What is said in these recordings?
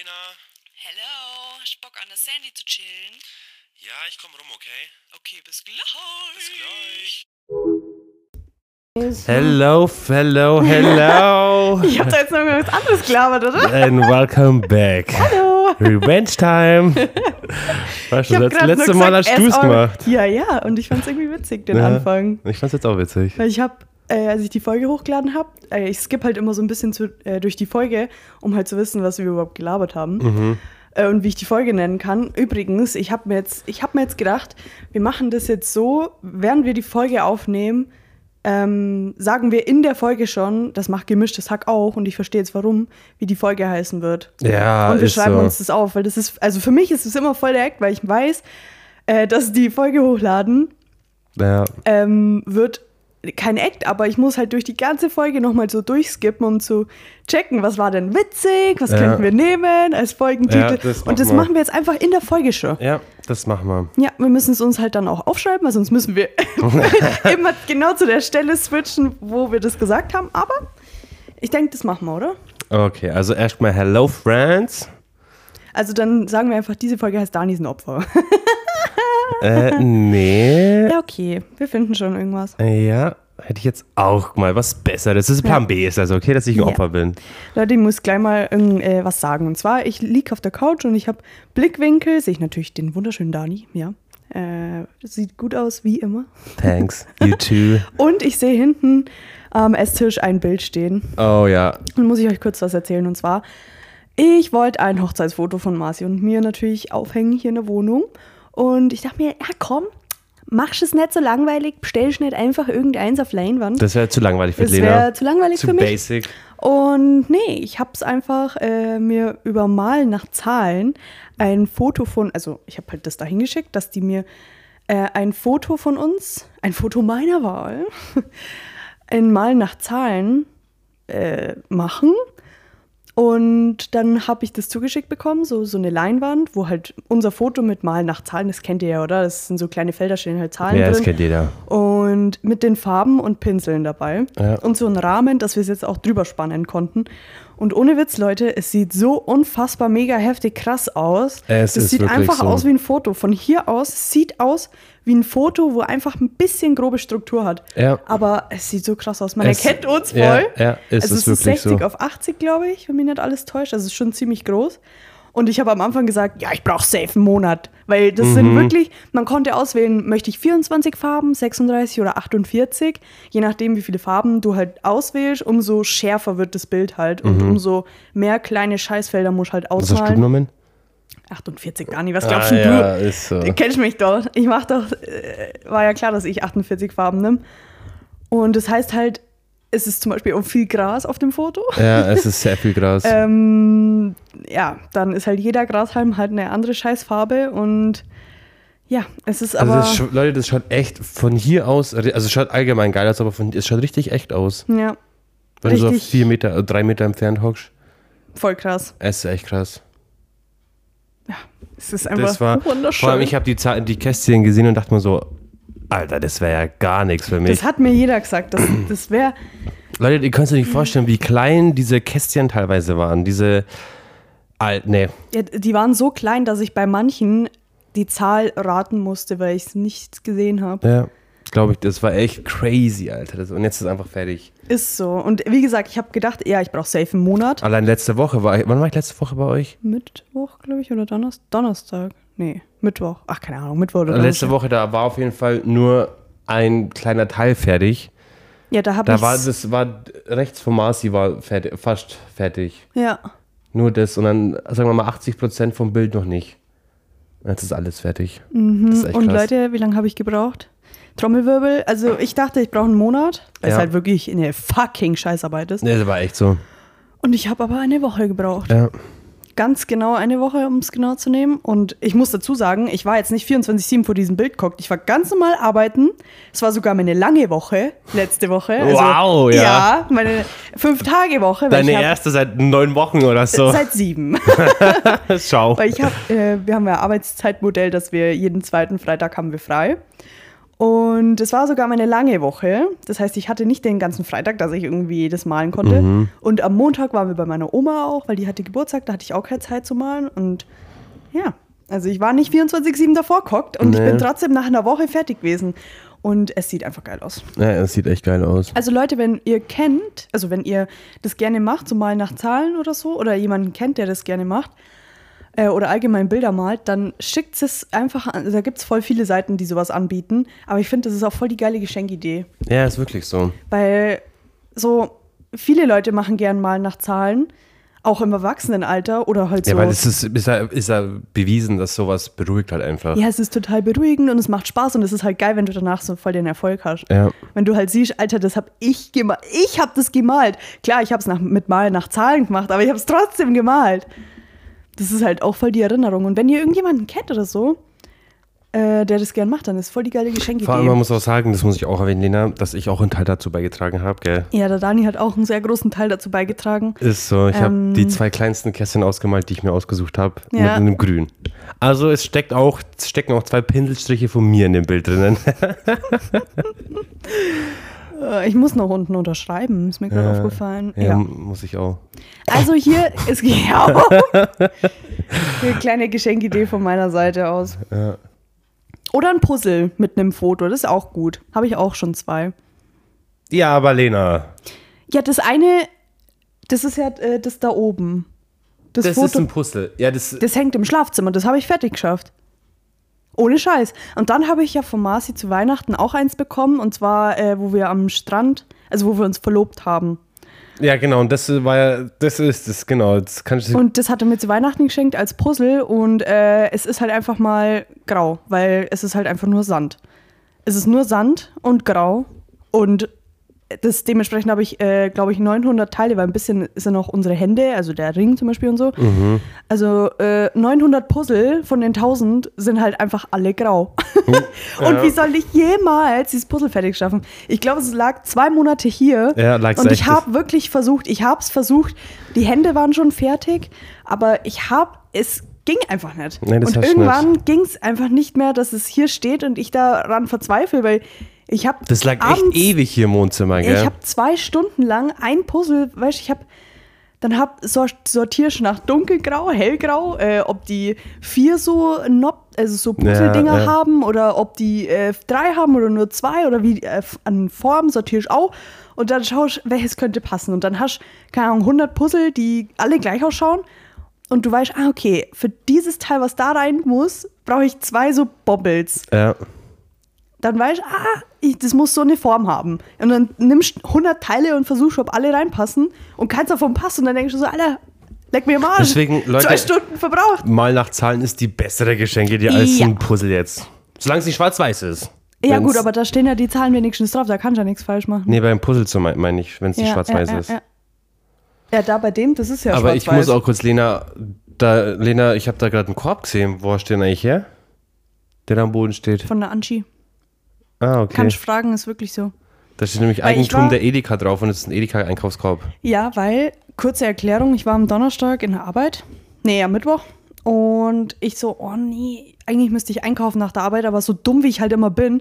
Lena. Hello, hast du Bock an der Sandy zu chillen? Ja, ich komm rum, okay? Okay, bis gleich. Bis gleich. Hello, hello, hello. Ich hab da jetzt noch was anderes gelabert, oder? And welcome back. Hallo. Revenge Time. Weißt du, das letzte Mal gesagt, hast du es gemacht. Ja, ja, und ich fand's irgendwie witzig, den Ja. Anfang. Ich fand's jetzt auch witzig. Weil ich hab, äh, als ich die Folge hochgeladen hab, äh, ich skippe halt immer so ein bisschen zu, äh, durch die Folge, um halt zu wissen, was wir überhaupt gelabert haben. Mhm. Äh, und wie ich die Folge nennen kann. Übrigens, ich habe mir, jetzt- ich hab mir jetzt gedacht, wir machen das jetzt so, während wir die Folge aufnehmen, ähm, sagen wir in der Folge schon, das macht gemischtes Hack auch und ich verstehe jetzt warum, wie die Folge heißen wird. Ja, und wir schreiben so. uns das auf, weil das ist, also für mich ist es immer voll der Act, weil ich weiß, äh, dass die Folge hochladen Ja. ähm, wird kein Act, aber ich muss halt durch die ganze Folge nochmal so durchskippen, um zu checken, was war denn witzig, was Ja. könnten wir nehmen als Folgentitel. Ja, das und das machen wir. machen wir jetzt einfach in der Folge schon. ja, das machen wir. Ja, wir müssen es uns halt dann auch aufschreiben, weil sonst müssen wir immer genau zu der Stelle switchen, wo wir das gesagt haben. Aber ich denke, das machen wir, oder? Okay, also erstmal Hello, Friends. Also dann sagen wir einfach, diese Folge heißt Dani ist ein Opfer. Äh, nee. ja, okay. Wir finden schon irgendwas. Ja, hätte ich jetzt auch mal was Besseres. Das ist Plan Ja. B, ist also okay, dass ich ein Ja. Opfer bin. Leute, ich muss gleich mal äh, was sagen. Und zwar, ich liege auf der Couch und ich habe Blickwinkel, sehe ich natürlich den wunderschönen Dani, ja. Äh, sieht gut aus, wie immer. Thanks. You too. Und ich sehe hinten am Esstisch ein Bild stehen. Oh ja. Und muss ich euch kurz was erzählen. Und zwar, ich wollte ein Hochzeitsfoto von Marci und mir natürlich aufhängen hier in der Wohnung. Und ich dachte mir, ja komm, machst es nicht so langweilig, bestellst nicht einfach irgendeins auf Leinwand. Das wäre zu langweilig für Das Lena. wäre zu langweilig zu für mich. basic. Und nee, ich habe es einfach äh, mir über Mal nach Zahlen ein Foto von, also ich habe halt das da hingeschickt, dass die mir äh, ein Foto von uns, ein Foto meiner Wahl, in Mal nach Zahlen äh, machen. Und dann habe ich das zugeschickt bekommen, so, so eine Leinwand, wo halt unser Foto mit Mal nach Zahlen, das kennt ihr ja, oder? Das sind so kleine Felder, stehen halt Zahlen Ja, drin. das kennt jeder. Und mit den Farben und Pinseln dabei. Ja. Und so ein Rahmen, dass wir es jetzt auch drüber spannen konnten. Und ohne Witz, Leute, es sieht so unfassbar mega heftig krass aus. Es das ist sieht einfach so. aus wie ein Foto. Von hier aus es sieht aus wie ein Foto, wo einfach ein bisschen grobe Struktur hat. Ja. Aber es sieht so krass aus. Man Es- erkennt uns voll. ja, ja, ist also es es ist wirklich 60 so. auf 80, glaube ich, wenn mich nicht alles täuscht. Also es ist schon ziemlich groß. Und ich habe am Anfang gesagt, ja, ich brauche safe einen Monat. Weil das Mhm. sind wirklich, man konnte auswählen, möchte ich 24 Farben, 36 oder 48. Je nachdem, wie viele Farben du halt auswählst, umso schärfer wird das Bild halt. Und umso mehr kleine Scheißfelder musst du halt Mhm. Was hast du genommen? 48, Dani, was glaubst Ah, denn ja, du? ist so. Du kennst mich doch. Ich mach doch, äh, war ja klar, dass ich 48 Farben nehme. Und das heißt halt, es ist zum Beispiel auch viel Gras auf dem Foto. Ja, es ist sehr viel Gras. Ähm, ja, dann ist halt jeder Grashalm halt eine andere Scheißfarbe und ja, es ist also aber. das, scha- Leute, das schaut echt von hier aus, also es schaut allgemein geil aus, aber von, es schaut richtig echt aus. ja, Wenn du so Richtig. vier Meter, äh, drei Meter entfernt hockst. voll krass. Es ist echt krass. Es ist einfach Das war, wunderschön. vor allem ich habe die, die Kästchen gesehen und dachte mir so, Alter, das wäre ja gar nichts für mich. das hat mir jeder gesagt. Das, das wäre. Leute, ihr könnt euch nicht vorstellen, wie klein diese Kästchen teilweise waren. Diese, Al nee, Ja, die waren so klein, dass ich bei manchen die Zahl raten musste, weil ich es nicht gesehen habe. ja, glaube ich, das war echt crazy, Alter. Das, und jetzt ist es einfach fertig. Ist so. Und wie gesagt, ich habe gedacht, ja, ich brauche safe einen Monat. Allein letzte Woche war ich, wann war ich letzte Woche bei euch? Mittwoch, glaube ich, oder Donnerstag? Donnerstag. Nee, Mittwoch. Ach, keine Ahnung, Mittwoch oder Letzte Donnerstag. Woche, da war auf jeden Fall nur ein kleiner Teil fertig. Ja, da habe Da ich. war, das war rechts vom Marci war fertig, fast fertig. Ja. Nur das und dann, sagen wir mal, 80% vom Bild noch nicht. Jetzt ist alles fertig. Das ist echt Und krass. Leute, wie lange habe ich gebraucht? Trommelwirbel. Also ich dachte, ich brauche einen Monat, weil Ja. es halt wirklich eine fucking Scheißarbeit ist. Nee, das war echt so. Und ich habe aber eine Woche gebraucht. Ja. Ganz genau eine Woche, um es genau zu nehmen. Und ich muss dazu sagen, ich war jetzt nicht 24-7 vor diesem Bild geguckt. Ich war ganz normal arbeiten. Es war sogar meine lange Woche, letzte Woche. Also, Wow, ja. Ja, meine Fünf-Tage-Woche. Deine hab- erste seit neun Wochen oder so. Seit sieben. Schau. Weil ich habe, äh, wir haben ja Arbeitszeitmodell, dass wir jeden zweiten Freitag haben wir frei. Und es war sogar meine lange Woche. Das heißt, ich hatte nicht den ganzen Freitag, dass ich irgendwie das malen konnte. Und am Montag waren wir bei meiner Oma auch, weil die hatte Geburtstag, da hatte ich auch keine Zeit zu malen. Und ja, also ich war nicht 24-7 davor gehockt und ich Nee. bin trotzdem nach einer Woche fertig gewesen. Und es sieht einfach geil aus. Ja, es sieht echt geil aus. Also Leute, wenn ihr kennt, also wenn ihr das gerne macht, so mal nach Zahlen oder so, oder jemanden kennt, der das gerne macht, äh, oder allgemein Bilder malt, dann schickt es einfach an. Da gibt es voll viele Seiten, die sowas anbieten. Aber ich finde, das ist auch voll die geile Geschenkidee. Ja, ist wirklich so. Weil so viele Leute machen gern mal nach Zahlen, auch im Erwachsenenalter oder halt so. Ja, weil es ist, ist, ja, ist ja bewiesen, dass sowas beruhigt halt einfach. ja, es ist total beruhigend und es macht Spaß und es ist halt geil, wenn du danach so voll den Erfolg hast. Ja. Wenn du halt siehst, Alter, das hab ich gemalt. Ich hab das gemalt. Klar, ich hab's nach, mit Malen nach Zahlen gemacht, aber ich hab's trotzdem gemalt. Das ist halt auch voll die Erinnerung. Und wenn ihr irgendjemanden kennt oder so, äh, der das gern macht, dann ist voll die geile Geschenkidee. Vor allem, man muss auch sagen, das muss ich auch erwähnen, Lena, dass ich auch einen Teil dazu beigetragen habe, gell? ja, der Dani hat auch einen sehr großen Teil dazu beigetragen. Ist so, ich habe Ähm. die zwei kleinsten Kästchen ausgemalt, die ich mir ausgesucht habe, mit Ja. einem Grün. Also es steckt auch, es stecken auch zwei Pinselstriche von mir in dem Bild drinnen. Äh, ich muss noch unten unterschreiben, ist mir gerade Ja. aufgefallen. Ja, Ja. muss ich auch. Also hier ist ja, eine kleine Geschenkidee von meiner Seite aus. Ja. Oder ein Puzzle mit einem Foto, das ist auch gut. Habe ich auch schon zwei. Ja, aber Lena, Ja, das eine, das ist ja äh, das da oben. Das, das Foto, ist ein Puzzle. Ja, das, das hängt im Schlafzimmer, das habe ich fertig geschafft. Ohne Scheiß. Und dann habe ich ja von Marci zu Weihnachten auch eins bekommen, und zwar, äh, wo wir am Strand, also wo wir uns verlobt haben. ja genau, und das war ja, das ist es, genau. Das kann ich, Und das hat er mir zu Weihnachten geschenkt als Puzzle und äh, es ist halt einfach mal grau, weil es ist halt einfach nur Sand. Es ist nur Sand und grau und das dementsprechend habe ich, äh, glaube ich, 900 Teile, weil ein bisschen sind auch unsere Hände, also der Ring zum Beispiel und so. Also äh, 900 Puzzle von den 1000 sind halt einfach alle grau. und Ja. wie soll ich jemals dieses Puzzle fertig schaffen? Ich glaube, es lag zwei Monate hier Ja, und ich habe wirklich versucht, ich habe es versucht, die Hände waren schon fertig, aber ich habe, es ging einfach nicht. Nee, das und irgendwann ging es einfach nicht mehr, dass es hier steht und ich daran verzweifle, weil ich habe das lag abends, echt ewig hier im Wohnzimmer, gell? ich habe zwei Stunden lang ein Puzzle, weißt du, ich habe dann hab sor- sortierst nach dunkelgrau, hellgrau, äh, ob die vier so Nob, also so Puzzledinger Ja, ja. haben oder ob die äh, drei haben oder nur zwei oder wie äh, an Form sortierst auch und dann schaust, welches könnte passen und dann hast keine Ahnung 100 Puzzle, die alle gleich ausschauen und du weißt, ah okay, für dieses Teil, was da rein muss, brauche ich zwei so Bobbles ja. Dann weißt du, ah, ich, das muss so eine Form haben. Und dann nimmst du 100 Teile und versuchst, ob alle reinpassen und keins davon passt. Und dann denkst du so, Alter, leck mir mal. Deswegen, Leute- Zwei Stunden verbraucht. Mal nach Zahlen ist die bessere Geschenke, die als Ja. ein Puzzle jetzt. Solange es nicht schwarz-weiß ist. Ja, Wenn's- gut, aber da stehen ja die Zahlen wenigstens drauf. Da kannst du ja nichts falsch machen. Nee, beim Puzzle meine ich, wenn es nicht ja, schwarz-weiß ja, ist. Ja, da bei dem, das ist ja Aber ich muss auch kurz, Lena, da, Lena, ich habe da gerade einen Korb gesehen. Wo steht der eigentlich her? Der da am Boden steht. Von der Anschi. Ah, okay. Kannst fragen, ist wirklich so. Da steht nämlich Weil Eigentum war- der Edeka drauf und es ist ein Edeka-Einkaufskorb. Ja, weil, kurze Erklärung, ich war am Donnerstag in der Arbeit. Nee, am Mittwoch. Und ich so, oh nee, eigentlich müsste ich einkaufen nach der Arbeit, aber so dumm wie ich halt immer bin,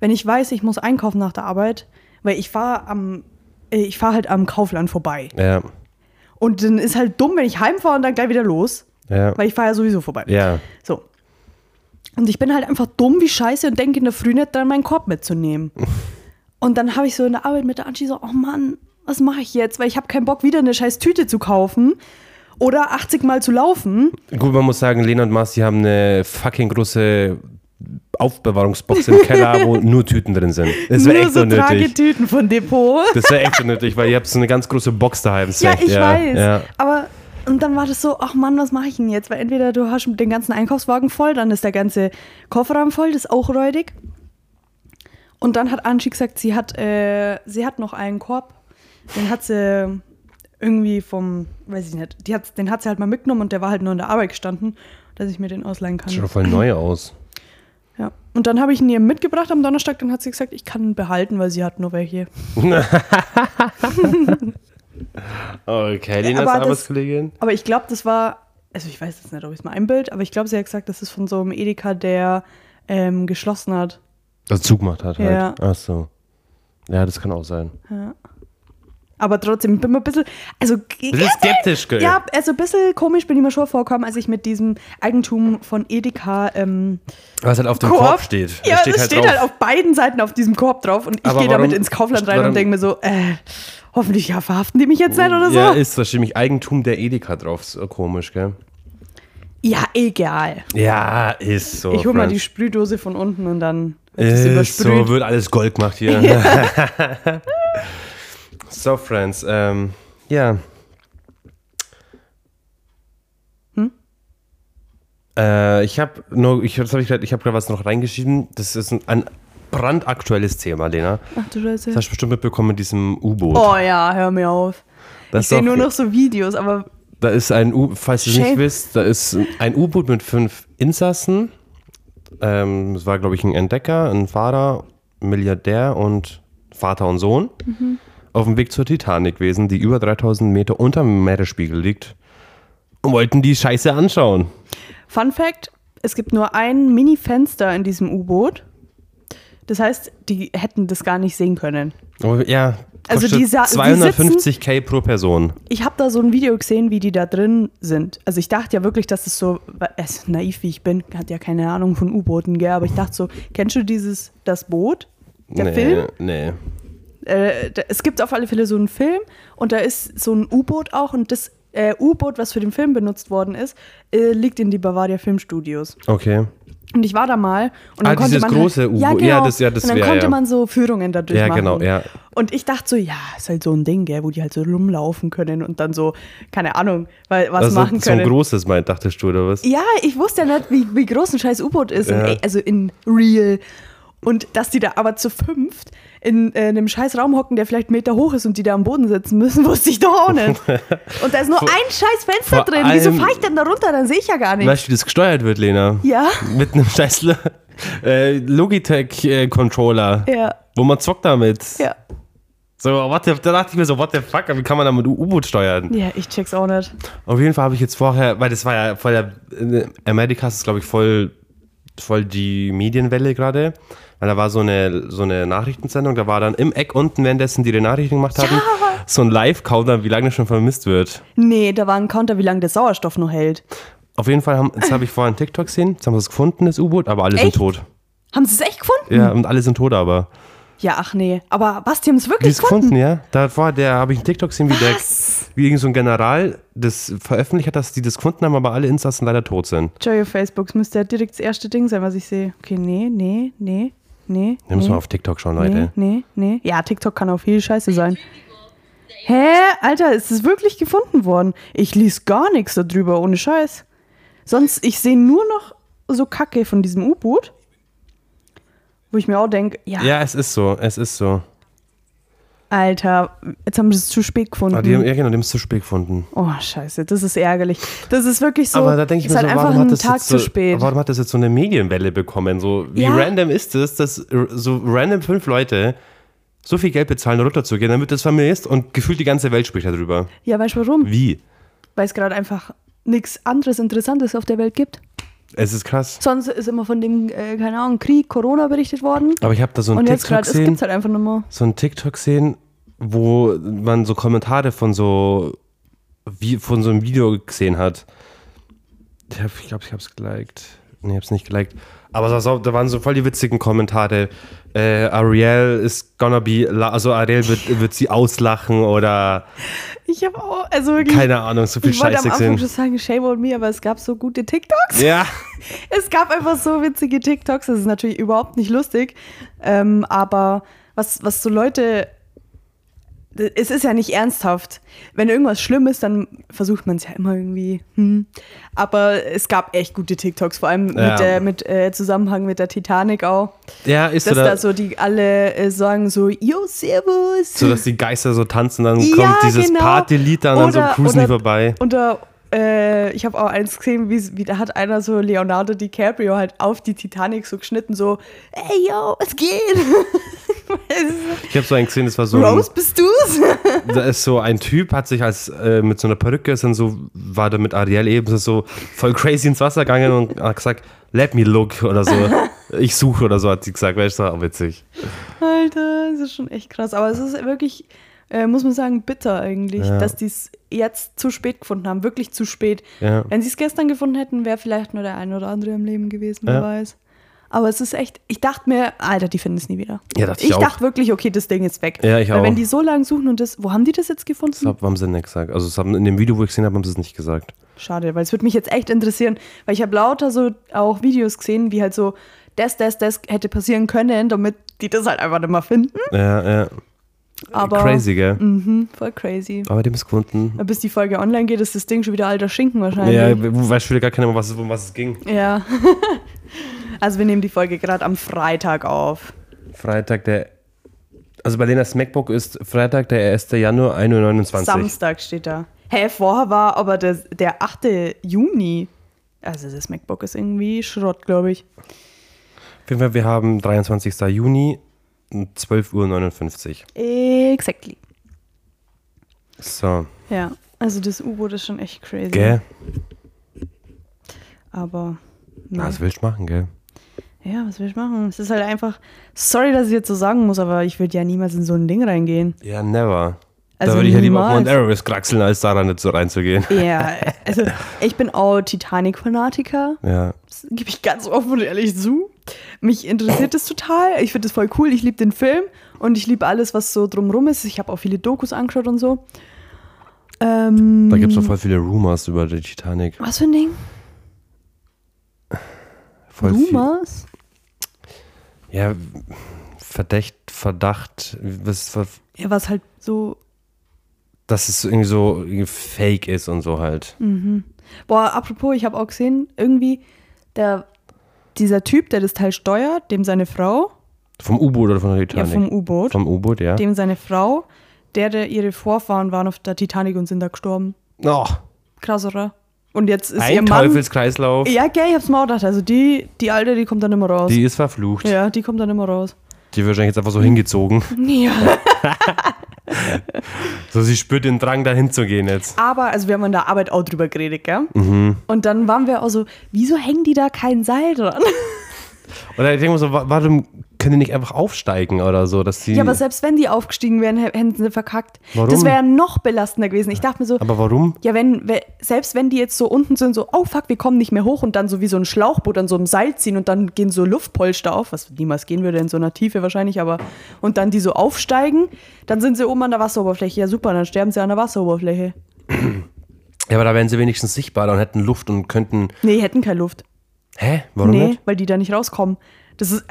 wenn ich weiß, ich muss einkaufen nach der Arbeit, weil ich fahre am, äh, ich fahre halt am Kaufland vorbei. Ja, Und dann ist halt dumm, wenn ich heimfahre und dann gleich wieder los, ja. weil ich fahre ja sowieso vorbei. Ja, So. Und ich bin halt einfach dumm wie Scheiße und denke in der Früh nicht dran, meinen Korb mitzunehmen. und dann habe ich so in der Arbeit mit der Angie so, oh Mann, was mache ich jetzt? Weil ich habe keinen Bock, wieder eine scheiß Tüte zu kaufen oder 80 Mal zu laufen. gut, man muss sagen, Lena und Marci haben eine fucking große Aufbewahrungsbox im Keller, wo nur Tüten drin sind. Das wäre echt so so nötig. Tragetüten von Depot. Das wäre echt so nötig, weil ihr habt so eine ganz große Box daheim. Ja, echt- ich weiß. Ja. Aber und dann war das so, ach Mann, was mache ich denn jetzt? Weil entweder du hast den ganzen Einkaufswagen voll, dann ist der ganze Kofferraum voll, das ist auch räudig. Und dann hat Angie gesagt, sie hat, äh, sie hat noch einen Korb, den hat sie irgendwie vom, weiß ich nicht, die hat, den hat sie halt mal mitgenommen und der war halt nur in der Arbeit gestanden, dass ich mir den ausleihen kann. Sieht doch voll neu aus. Ja. Und dann habe ich ihn ihr mitgebracht am Donnerstag, dann hat sie gesagt, ich kann ihn behalten, weil sie hat nur welche. Okay, ist Aber das- Arbeitskollegin. Aber ich glaube, das war, also ich weiß jetzt nicht, ob ich es mal einbild, aber ich glaube, sie hat gesagt, das ist von so einem Edeka, der ähm, geschlossen hat. Also zugemacht hat halt. Ja. Ach so. Ja, das kann auch sein. Aber trotzdem, ich bin mir ein bisschen, also Bisschen skeptisch, gell? Ja, also ein bisschen komisch bin ich mir schon vorgekommen, als ich mit diesem Eigentum von Edeka ähm, Was halt auf dem Korb, Korb steht. Ja, das halt steht halt auf beiden Seiten auf diesem Korb drauf und ich gehe damit ins Kaufland rein und denke mir so, äh, hoffentlich ja, verhaften die mich jetzt nicht oder so. Ja, ist, da steht nämlich Eigentum der Edeka drauf. So komisch, gell? Ja, egal. Ja, ist so. ich hole mal die Sprühdose von unten und dann Ist übersprüht. so, wird alles Gold gemacht hier. so, Friends, ähm, ja. Äh, ich habe nur, ich, das hab ich, ich habe gerade was noch reingeschrieben. Das ist ein, ein brandaktuelles Thema, Lena. Ach du Scheiße. Das hast du bestimmt mitbekommen mit diesem U-Boot. Oh ja, hör mir auf. Das ich sehe nur noch so Videos, aber Da ist ein U, falls ihr es nicht wisst, da ist ein U-Boot mit fünf Insassen. Ähm, es war, glaube ich, ein Entdecker, ein Fahrer, ein Milliardär und Vater und Sohn. Mhm. Auf dem Weg zur Titanic gewesen, die über 3000 Meter unter dem Meeresspiegel liegt. Und wollten die Scheiße anschauen. Fun Fact: Es gibt nur ein Mini-Fenster in diesem U-Boot. Das heißt, die hätten das gar nicht sehen können. Oh, ja, Also die sa- die 250k pro Person. Ich habe da so ein Video gesehen, wie die da drin sind. Also ich dachte ja wirklich, dass es so, es, naiv wie ich bin, hat ja keine Ahnung von U-Booten, gell, aber ich dachte so, kennst du dieses, das Boot? Der nee, Film? Nee. Äh, da, es gibt auf alle Fälle so einen Film und da ist so ein U-Boot auch und das äh, U-Boot, was für den Film benutzt worden ist, äh, liegt in die Bavaria Filmstudios. Okay. Und ich war da mal und dann Ah, konnte dieses man große halt, U-Boot. ja, Ja, genau. das- ja, das und dann wär, konnte ja. man so Führungen dadurch Ja, machen. genau, ja. Und ich dachte so, ja, ist halt so ein Ding, gell, wo die halt so rumlaufen können und dann so, keine Ahnung, weil, was Also machen so ein können. großes, meint, dachtest du, oder was? ja, ich wusste ja nicht, wie, wie groß ein scheiß U-Boot ist, Ja. in, also in real. Und dass die da aber zu fünft in äh, einem scheiß Raum hocken, der vielleicht einen Meter hoch ist und die da am Boden sitzen müssen, wusste ich doch auch nicht. Und da ist nur ein scheiß Fenster vor drin. Wieso fahre ich denn da runter? Dann sehe ich ja gar nichts. Weißt du, wie das gesteuert wird, Lena? Ja. Mit einem scheiß äh, Logitech-Controller. Ja. Wo man zockt damit. Ja. So, what the, da dachte ich mir so, what the fuck, wie kann man da mit U-Boot steuern? Ja, ich check's auch nicht. Auf jeden Fall habe ich jetzt vorher, weil das war ja voll der, in Amerikas ist glaube ich voll, voll die Medienwelle gerade. Weil da war so eine, so eine Nachrichtensendung, da war dann im Eck unten, währenddessen die die Nachrichten gemacht haben, so ein Live-Counter, wie lange das schon vermisst wird. Nee, da war ein Counter, wie lange der Sauerstoff noch hält. Auf jeden Fall, haben, jetzt habe ich vorher einen TikTok gesehen, jetzt haben wir es gefunden, das U-Boot, aber alle Echt? sind tot. Haben sie es echt gefunden? Ja, und alle sind tot aber. Ja, ach nee. Aber was, die haben es Die wirklich ist gefunden, gefunden? ja. Davor, der habe ich einen TikTok gesehen, wie, der, wie irgend so ein General das veröffentlicht hat, dass die das gefunden haben, aber alle Insassen leider tot sind. Joy of Facebook, das müsste ja direkt das erste Ding sein, was ich sehe. Okay, nee, nee, nee, nee. Da müssen nee, wir auf TikTok schauen, nee, Leute. nee, nee. Ja, TikTok kann auch viel Scheiße sein. Hä? Alter, ist es wirklich gefunden worden? Ich lies gar nichts darüber, ohne Scheiß. Sonst, ich sehe nur noch so Kacke von diesem U-Boot. Wo ich mir auch denke, ja, Ja, es ist so, es ist so. Alter, jetzt haben sie es zu spät gefunden. Ah, die haben, ja, genau, die haben es zu spät gefunden. Oh, scheiße, das ist ärgerlich. Das ist wirklich so. aber da denke ich ist mir halt so, einfach warum ein hat, das Tag zu so, spät. warum hat das jetzt so eine Medienwelle bekommen? So, wie Ja. random ist es, dass so random fünf Leute so viel Geld bezahlen, runterzugehen, damit das vermisst und gefühlt die ganze Welt spricht darüber. Ja, weißt du warum? Wie? Weil es gerade einfach nichts anderes Interessantes auf der Welt gibt. Es ist krass. Sonst ist immer von dem, äh, keine Ahnung, Krieg, Corona berichtet worden. Aber ich habe da so ein TikTok gerade, es gesehen. gibt's halt einfach mal. so ein TikTok gesehen, wo man so Kommentare von so wie von so einem Video gesehen hat. Ich glaube, ich, glaub, ich habe es geliked. Nee, ich habe es nicht geliked. Aber da waren so voll die witzigen Kommentare. Äh, Ariel is gonna be, also Ariel wird, wird sie auslachen oder Ich habe auch, also wirklich. keine Ahnung, so viel ich wollte am Scheiße Anfang gesehen. schon sagen, shame on me, aber es gab so gute TikToks. Ja, Es gab einfach so witzige TikToks. Das ist natürlich überhaupt nicht lustig. Ähm, aber was, was so Leute. Es ist ja nicht ernsthaft. Wenn irgendwas schlimm ist, dann versucht man es ja immer irgendwie. Hm. Aber es gab echt gute TikToks, vor allem Ja. mit, äh, mit äh, Zusammenhang mit der Titanic auch. ja, ist so, Dass da, da so die alle äh, sagen so, yo, servus. so, dass die Geister so tanzen, dann Ja, kommt dieses genau. Partylied dann und dann Oder- so cruisen die oder- vorbei. Und da, äh, ich habe auch eins gesehen, wie, wie da hat einer so Leonardo DiCaprio halt auf die Titanic so geschnitten, so, ey yo, es geht. Ich habe so einen gesehen, das war so ein, Rose, bist du's? da ist so ein Typ, hat sich als äh, mit so einer Perücke, ist dann so, war da mit Ariel eben so voll crazy ins Wasser gegangen und hat gesagt, let me look oder so. ich suche oder so, hat sie gesagt. Weißt du, auch witzig. Alter, das ist schon echt krass. Aber es ist wirklich, äh, muss man sagen, bitter eigentlich, Ja. dass die es jetzt zu spät gefunden haben. Wirklich zu spät. Ja. Wenn sie es gestern gefunden hätten, wäre vielleicht nur der ein oder andere im Leben gewesen, wer weiß. Aber es ist echt, ich dachte mir, Alter, die finden es nie wieder. Ja, dachte ich ich dachte wirklich, okay, das Ding ist weg. Ja, ich Weil auch. wenn die so lange suchen und das, wo haben die das jetzt gefunden? Das hab- haben sie nicht gesagt. Also haben, in dem Video, wo ich gesehen habe, haben sie es nicht gesagt. Schade, weil es würde mich jetzt echt interessieren, weil ich habe lauter so auch Videos gesehen, wie halt so das, das, das hätte passieren können, damit die das halt einfach nicht mehr finden. Ja, ja. Aber Crazy, gell? Mhm, voll crazy. Aber die haben es gefunden. Bis die Folge online geht, ist das Ding schon wieder alter Schinken wahrscheinlich. Ja, wo weißt du gar keine, um was, es- um was es ging. Ja. also wir nehmen die Folge gerade am Freitag auf. Freitag, der. Also bei Lenas MacBook ist Freitag, der 1. Januar, 1.29 Uhr. Samstag steht da. Hä, vorher war aber der, der 8. Juni. Also das MacBook ist irgendwie Schrott, glaube ich. Auf jeden Fall, wir haben 23. Juni, 12.59 Uhr. Exactly. So, Ja, also das U-Boot ist schon echt crazy. gell? Aber nee. Was willst du machen, gell? ja, was will ich machen? Es ist halt einfach, sorry, dass ich jetzt so sagen muss, aber ich würde ja niemals in so ein Ding reingehen. Ja, never. Also da würde ich ja lieber auf. Mount Everest kraxeln, als da nicht so reinzugehen. Ja, also ich bin auch Titanic-Fanatiker. Ja. Das gebe ich ganz offen und ehrlich zu. Mich interessiert das total. Ich finde das voll cool. Ich liebe den Film und ich liebe alles, was so drumrum ist. Ich habe auch viele Dokus angeschaut und so. Ähm, Da gibt es doch voll viele Rumors über die Titanic. was für ein Ding? Voll viel- Rumors? Ja, Verdacht, Verdacht, was, was, Ja, was halt so. dass es irgendwie so fake ist und so halt. Boah, apropos, ich habe auch gesehen, irgendwie der, dieser Typ, der das Teil steuert, dem seine Frau, Vom U-Boot oder von der ja, Titanic? vom U-Boot, Vom U-Boot, ja. dem seine Frau, der, der ihre Vorfahren waren auf der Titanic und sind da gestorben. Oh, Krass, oder? Und jetzt ist ihr ein Mann. Teufelskreislauf. Ja, gell, ich hab's mir auch gedacht. Also die, die Alte, die kommt dann immer raus. Die ist verflucht. ja, die kommt dann immer raus. Die wird wahrscheinlich jetzt einfach so hingezogen. Ja. So, sie spürt den Drang, da hinzugehen jetzt. Aber, also wir haben in der Arbeit auch drüber geredet, gell? Mhm. Und dann waren wir auch so, wieso hängen die da kein Seil dran? Oder ich denke mir so, wa- warum können die nicht einfach aufsteigen oder so, dass sie. Ja, aber selbst wenn die aufgestiegen wären, hä- hätten sie verkackt. Warum? Das wäre noch belastender gewesen. Ich dachte mir so, aber warum? ja, wenn, we- selbst wenn die jetzt so unten sind, so, oh fuck, wir kommen nicht mehr hoch und dann so wie so ein Schlauchboot an so einem Seil ziehen und dann gehen so Luftpolster auf, was niemals gehen würde in so einer Tiefe wahrscheinlich, aber und dann die so aufsteigen, dann sind sie oben an der Wasseroberfläche. Ja, super, dann sterben sie an der Wasseroberfläche. Ja, aber da wären sie wenigstens sichtbar und hätten Luft und könnten. Nee, hätten keine Luft. Hä? Warum nee, nicht? weil die da nicht rauskommen. Das ist,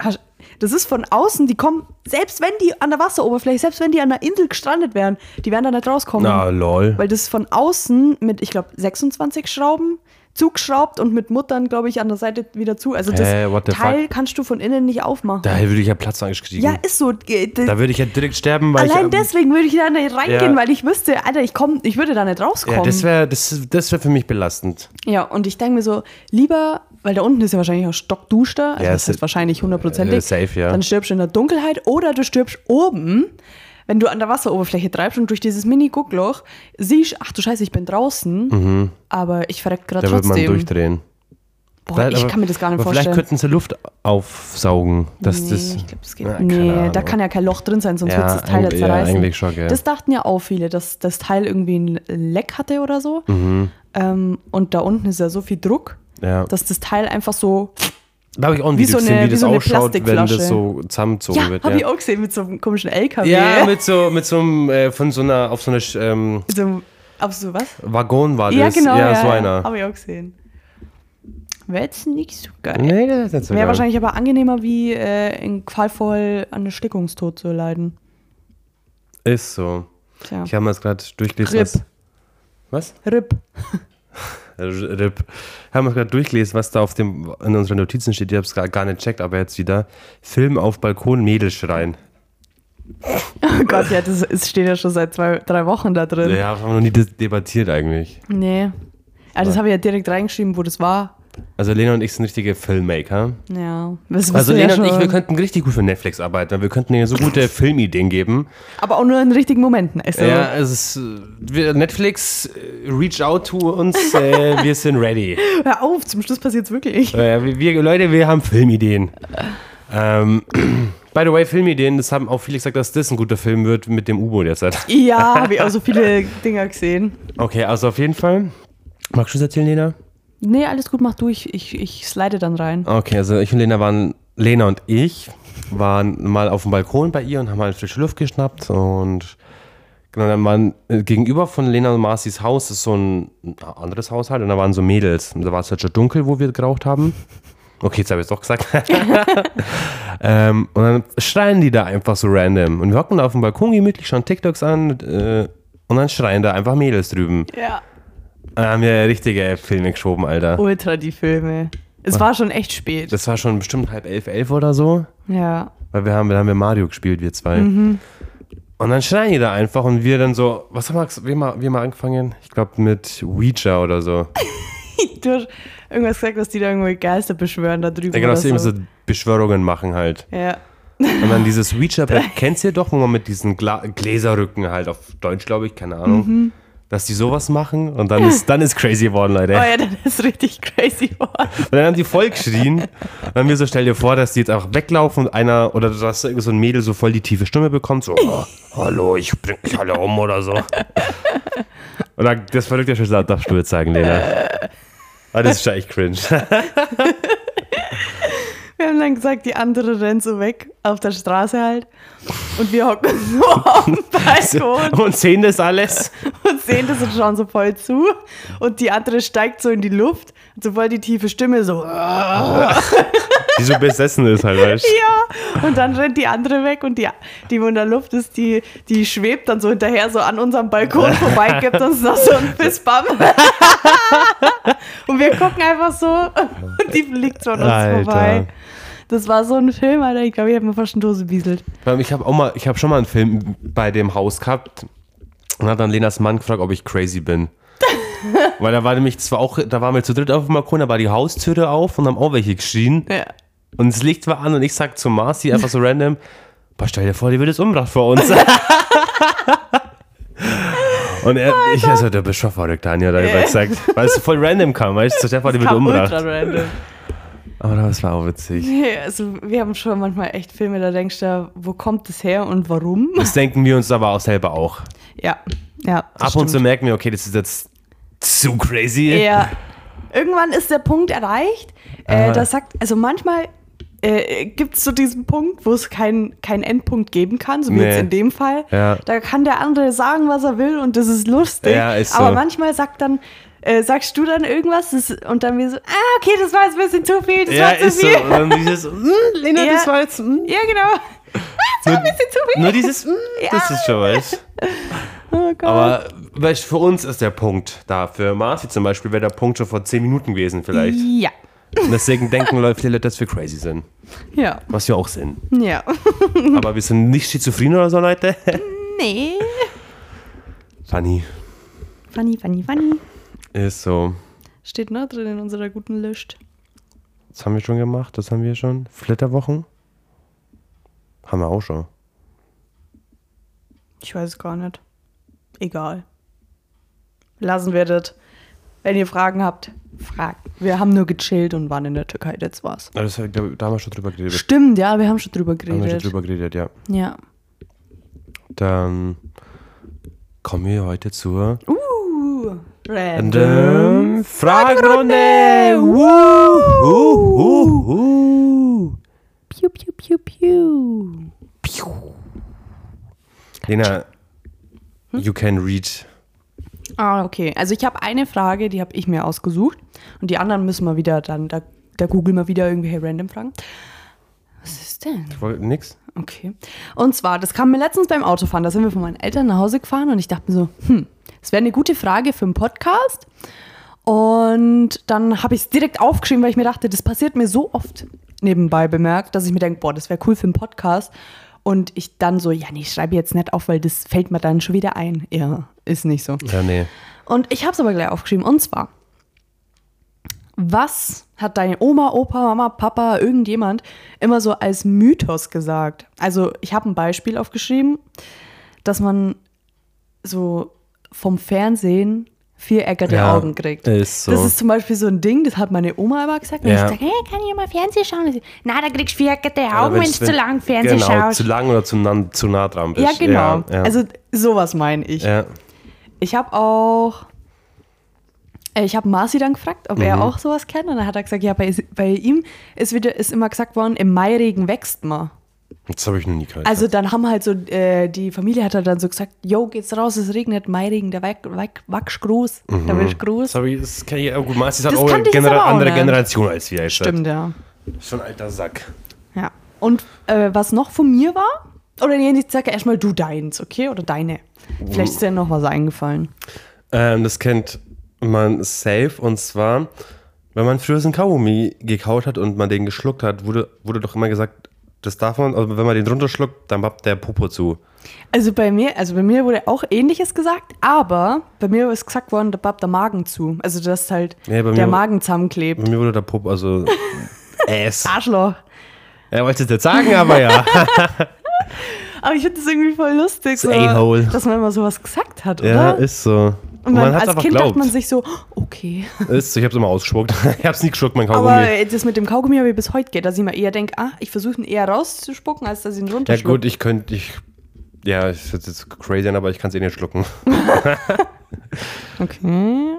das ist von außen, die kommen, selbst wenn die an der Wasseroberfläche, selbst wenn die an der Insel gestrandet wären, die werden da nicht rauskommen. Na, lol. Weil das von außen mit, ich glaube, 26 Schrauben zugeschraubt und mit Muttern, glaube ich, an der Seite wieder zu. Also das the Teil fuck? kannst du von innen nicht aufmachen. Da würde ich ja Platzangst kriegen. ja, ist so. Da würde ich ja direkt sterben, weil Allein ich. ähm, deswegen würde ich da nicht reingehen, Ja. weil ich wüsste, Alter, ich, komm, ich würde da nicht rauskommen. Ja, das wäre das, das wär für mich belastend. Ja, und ich denke mir so, lieber, weil da unten ist ja wahrscheinlich auch stockduster, also Ja, das ist wahrscheinlich hundertprozentig. äh, safe, ja. Dann stirbst du in der Dunkelheit oder du stirbst oben, wenn du an der Wasseroberfläche treibst und durch dieses Mini-Guckloch siehst, ach du Scheiße, ich bin draußen, aber ich verreck gerade Mhm. Da würde man trotzdem. durchdrehen. Boah, ich aber- kann mir das gar nicht vorstellen. Vielleicht könnten sie Luft aufsaugen. Dass nee, das, ich glaube, das geht Ja, keine Nee, da kann ja kein Loch drin sein, sonst Ja, wird das Teil ja eigentlich- ja, zerreißen. eigentlich schon, gell. Das dachten ja auch viele, dass das Teil irgendwie ein Leck hatte oder so. Mhm. Ähm, und da unten ist ja so viel Druck, ja. dass das Teil einfach so Da habe ich auch ein wie Video so gesehen, eine- wie wie das so eine ausschaut, wenn Plastikflasche. das so zusammengezogen Ja, wird. habe ja. ich auch gesehen mit so einem komischen LKW. Ja, mit so, mit so einem, äh, von so einer, auf so einer ähm, so auf so was? Waggon war das. Ja, genau. Ja, Ja, so ja, einer. Habe ich auch gesehen. Wäre jetzt nicht so geil. Nee, das ist nicht so Wäre geil. wahrscheinlich aber angenehmer, wie äh, in Qualvoll an Erstickungstod zu leiden. Ist so. Tja. Ich habe mir das gerade durchgelesen. Rip. Was? was? RIP. RIP. Ich habe mir gerade durchgelesen, was da auf dem, in unseren Notizen steht. Ich habe es gar, nicht checkt, aber jetzt wieder. Film auf Balkon, Mädel schreien. Oh Gott, ja, das, es steht ja schon seit zwei, drei Wochen da drin. Ja, haben wir noch nie debattiert eigentlich. Nee. Also das habe ich ja direkt reingeschrieben, wo das war. Also Lena und ich sind richtige Filmmaker. Ja. Das Also Lena und ich, wir könnten richtig gut für Netflix arbeiten. weil Wir könnten ihnen so gute Filmideen geben. Aber auch nur in richtigen Momenten. Also, Ja, es ist wir, Netflix, äh, reach out to uns, äh, wir sind ready. Hör auf, zum Schluss passiert es wirklich. Äh, wir, wir, Leute, wir haben Filmideen. Ähm, by the way, Filmideen, das haben auch viele gesagt, dass das ein guter Film wird mit dem U-Boot jetzt. Ja, habe ich auch so viele Dinger gesehen. Okay, also auf jeden Fall. Magst du es erzählen, Lena? Nee, alles gut, mach du. Ich, ich, ich slide dann rein. Okay, also ich und Lena waren, Lena und ich waren mal auf dem Balkon bei ihr und haben halt frische Luft geschnappt und genau, dann waren äh, gegenüber von Lena und Marcis Haus ist so ein anderes Haus halt und da waren so Mädels und da war es halt schon dunkel, wo wir geraucht haben. Okay, jetzt habe ich es doch gesagt. ähm, und dann schreien die da einfach so random und wir hocken da auf dem Balkon gemütlich, schauen TikToks an äh, und dann schreien da einfach Mädels drüben. Ja. Dann haben wir richtige Filme geschoben, Alter. Ultra die Filme. Es war schon echt spät. Das war schon bestimmt halb elf, elf oder so. ja. Weil wir haben, wir haben wir Mario gespielt, wir zwei. Mhm. Und dann schreien die da einfach und wir dann so, was haben wir, wir mal, wir mal angefangen? Ich glaube mit Ouija oder so. Du hast irgendwas gesagt, dass die da irgendwo Geister beschwören da drüben. Ja, genau, dass sie immer so Beschwörungen machen halt. Ja. Und dann dieses Ouija-Brett, kennst du ja doch, wo man mit diesen Gla Gläserrücken halt auf Deutsch, glaube ich, keine Ahnung, Mhm. Dass die sowas machen und dann ist, dann ist crazy geworden, Leute. Oh ja, dann ist richtig crazy geworden. Und dann haben die voll geschrien. Dann haben wir so, stell dir vor, dass die jetzt einfach weglaufen und einer, oder dass so ein Mädel so voll die tiefe Stimme bekommt, so, oh, hallo, ich bring mich alle um oder so. Und dann, das verrückte schon darfst du jetzt sagen, Lena. Aber das ist schon echt cringe. Wir haben dann gesagt, die andere rennt so weg, auf der Straße halt. Und wir hocken so auf dem Balkon Und sehen das alles. und sehen das und schauen so voll zu. Und die andere steigt so in die Luft und so voll die tiefe Stimme so. Die so besessen ist halt, weißt du. Ja, und dann rennt die andere weg und die, die wo in der Luft ist, die, die schwebt dann so hinterher so an unserem Balkon vorbei, gibt uns noch so einen Fistbump. und wir gucken einfach so und die fliegt so an uns Alter. vorbei. Das war so ein Film, Alter. Ich glaube, ich habe mir fast eine Dose bieselt. Ich habe auch mal, ich habe schon mal einen Film bei dem Haus gehabt und hat dann Lenas Mann gefragt, ob ich crazy bin. Weil da war nämlich zwar auch, da waren wir zu dritt auf dem Balkon, da war die Haustüre auf und haben auch welche geschrien. Ja. Und das Licht war an und ich sag zu Marci einfach so random, boah, stell dir vor, die wird jetzt umgebracht vor uns. und er, ich, also, du bist schon verrückt, Tanja, da er gesagt. Weil es so voll random kam, weißt du, stell dir vor, die wird random. Aber das war auch witzig. Ja, also wir haben schon manchmal echt Filme, da denkst du, wo kommt das her und warum? Das denken wir uns aber auch selber auch. Ja, ja. Ab und zu stimmt. merken wir, okay, das ist jetzt zu crazy. Ja. Irgendwann ist der Punkt erreicht, äh, da sagt, also manchmal äh, gibt es so diesen Punkt, wo es keinen keinen Endpunkt geben kann, so wie Nee. jetzt in dem Fall. Ja. Da kann der andere sagen, was er will und das ist lustig. Ja, ist so. Aber manchmal sagt dann, äh, sagst du dann irgendwas das, und dann wir so, ah, okay, das war jetzt ein bisschen zu viel, das Ja, war zu ist so. viel. Und dann dieses, mm, Lena, Ja. das war jetzt, mm. Ja, genau. Das war ein bisschen zu viel. Nur dieses, mm, das Ja. ist schon was. oh Gott. Aber weißt, für uns ist der Punkt da. Für Marci zum Beispiel wäre der Punkt schon vor 10 Minuten gewesen vielleicht. ja. Und deswegen denken Leute, viele Leute, dass wir crazy sind. Ja. Was wir auch sind. Ja. Aber wir sind nicht schizophren oder so, Leute. nee. Funny. Funny, funny, funny. Ist so. Steht noch drin in unserer guten List. Das haben wir schon gemacht. Das haben wir schon. Flitterwochen. Haben wir auch schon. Ich weiß es gar nicht. Egal. Lassen wir das. Wenn ihr Fragen habt, fragt. Wir haben nur gechillt und waren in der Türkei, das war's. Aber das, da, da haben wir schon drüber geredet. Stimmt, ja, wir haben schon drüber Da haben wir schon geredet. drüber geredet, ja. Ja. Dann kommen wir heute zur Uh, Random uh, uh, uh. Piu, piu, piu, piu. Lena, Hm? you can read. Ah, okay. Also ich habe eine Frage, die habe ich mir ausgesucht. Und die anderen müssen wir wieder dann, da, da googeln wir wieder irgendwelche random Fragen. Was ist denn? Ich wollte nix. Okay. Und zwar, das kam mir letztens beim Autofahren. Da sind wir von meinen Eltern nach Hause gefahren und ich dachte mir so, hm, das wäre eine gute Frage für einen Podcast. Und dann habe ich es direkt aufgeschrieben, weil ich mir dachte, das passiert mir so oft nebenbei bemerkt, dass ich mir denke, boah, das wäre cool für einen Podcast. Und ich dann so, ja, nee, ich schreibe jetzt nicht auf, weil das fällt mir dann schon wieder ein. Ja, ist nicht so. Ja, nee. Und ich habe es aber gleich aufgeschrieben. Und zwar, Was hat deine Oma, Opa, Mama, Papa, irgendjemand immer so als Mythos gesagt? Also, ich habe ein Beispiel aufgeschrieben, dass man so vom Fernsehen viereckige Ja, Augen kriegt. ist so. Das ist zum Beispiel so ein Ding, das hat meine Oma immer gesagt. Und Ja. ich sage, hey, kann ich mal Fernsehen schauen? Sie, Na, da kriegst du viereckige Oder Augen, wenn du zu lang Fernsehen genau, schaust. zu lang oder zu, nah- zu nah dran bist. ja, genau. Ja. Also, sowas meine ich. Ich habe auch. äh, Ich habe Marci dann gefragt, ob Mhm. er auch sowas kennt. Und dann hat er gesagt, ja, bei, bei ihm ist, wieder, ist immer gesagt worden, im Mairegen wächst man. Das habe ich noch nie gehört. Also dann haben halt so, äh, die Familie hat halt dann so gesagt, yo, geht's raus, es regnet, Mairegen, der wächst wachs groß, der wird groß. das, ich, das kann ich, ja gut, Marci ist halt auch eine genera auch andere nicht. Generation als wir. Jetzt. Stimmt, ja. Schon ein alter Sack. ja. Und äh, was noch von mir war, oder nee, ich sage erstmal du deins, okay? Oder deine. Vielleicht ist dir noch was eingefallen. Ähm, das kennt man safe und zwar, wenn man früher so einen Kaugummi gekaut hat und man den geschluckt hat, wurde, wurde doch immer gesagt, das darf man, also wenn man den runterschluckt, dann pappt der Popo zu. Also bei mir, also bei mir wurde auch ähnliches gesagt, aber bei mir ist gesagt worden, da pappt der Magen zu. Also dass halt Ja, der mir- Magen zusammenklebt. Bei mir wurde der Popo, also Ass. Arschloch. Er wollte es jetzt sagen, aber ja. Aber ich finde das irgendwie voll lustig, so, dass man immer sowas gesagt hat, ja, oder? ist so. Und man, hat's als Kind glaubt. dachte man sich so, okay. Ist ich hab's immer ausgespuckt. ich hab's nie geschuckt, mein Aber Kaugummi. äh, das mit dem Kaugummi habe ich bis heute geht, dass ich mir eher denke, ah, ich versuche ihn eher rauszuspucken, als dass ich ihn Ja runterschlucke. gut, ich könnte, ich, ja, ich würde jetzt crazy an, aber ich kann es eh nicht schlucken. Okay.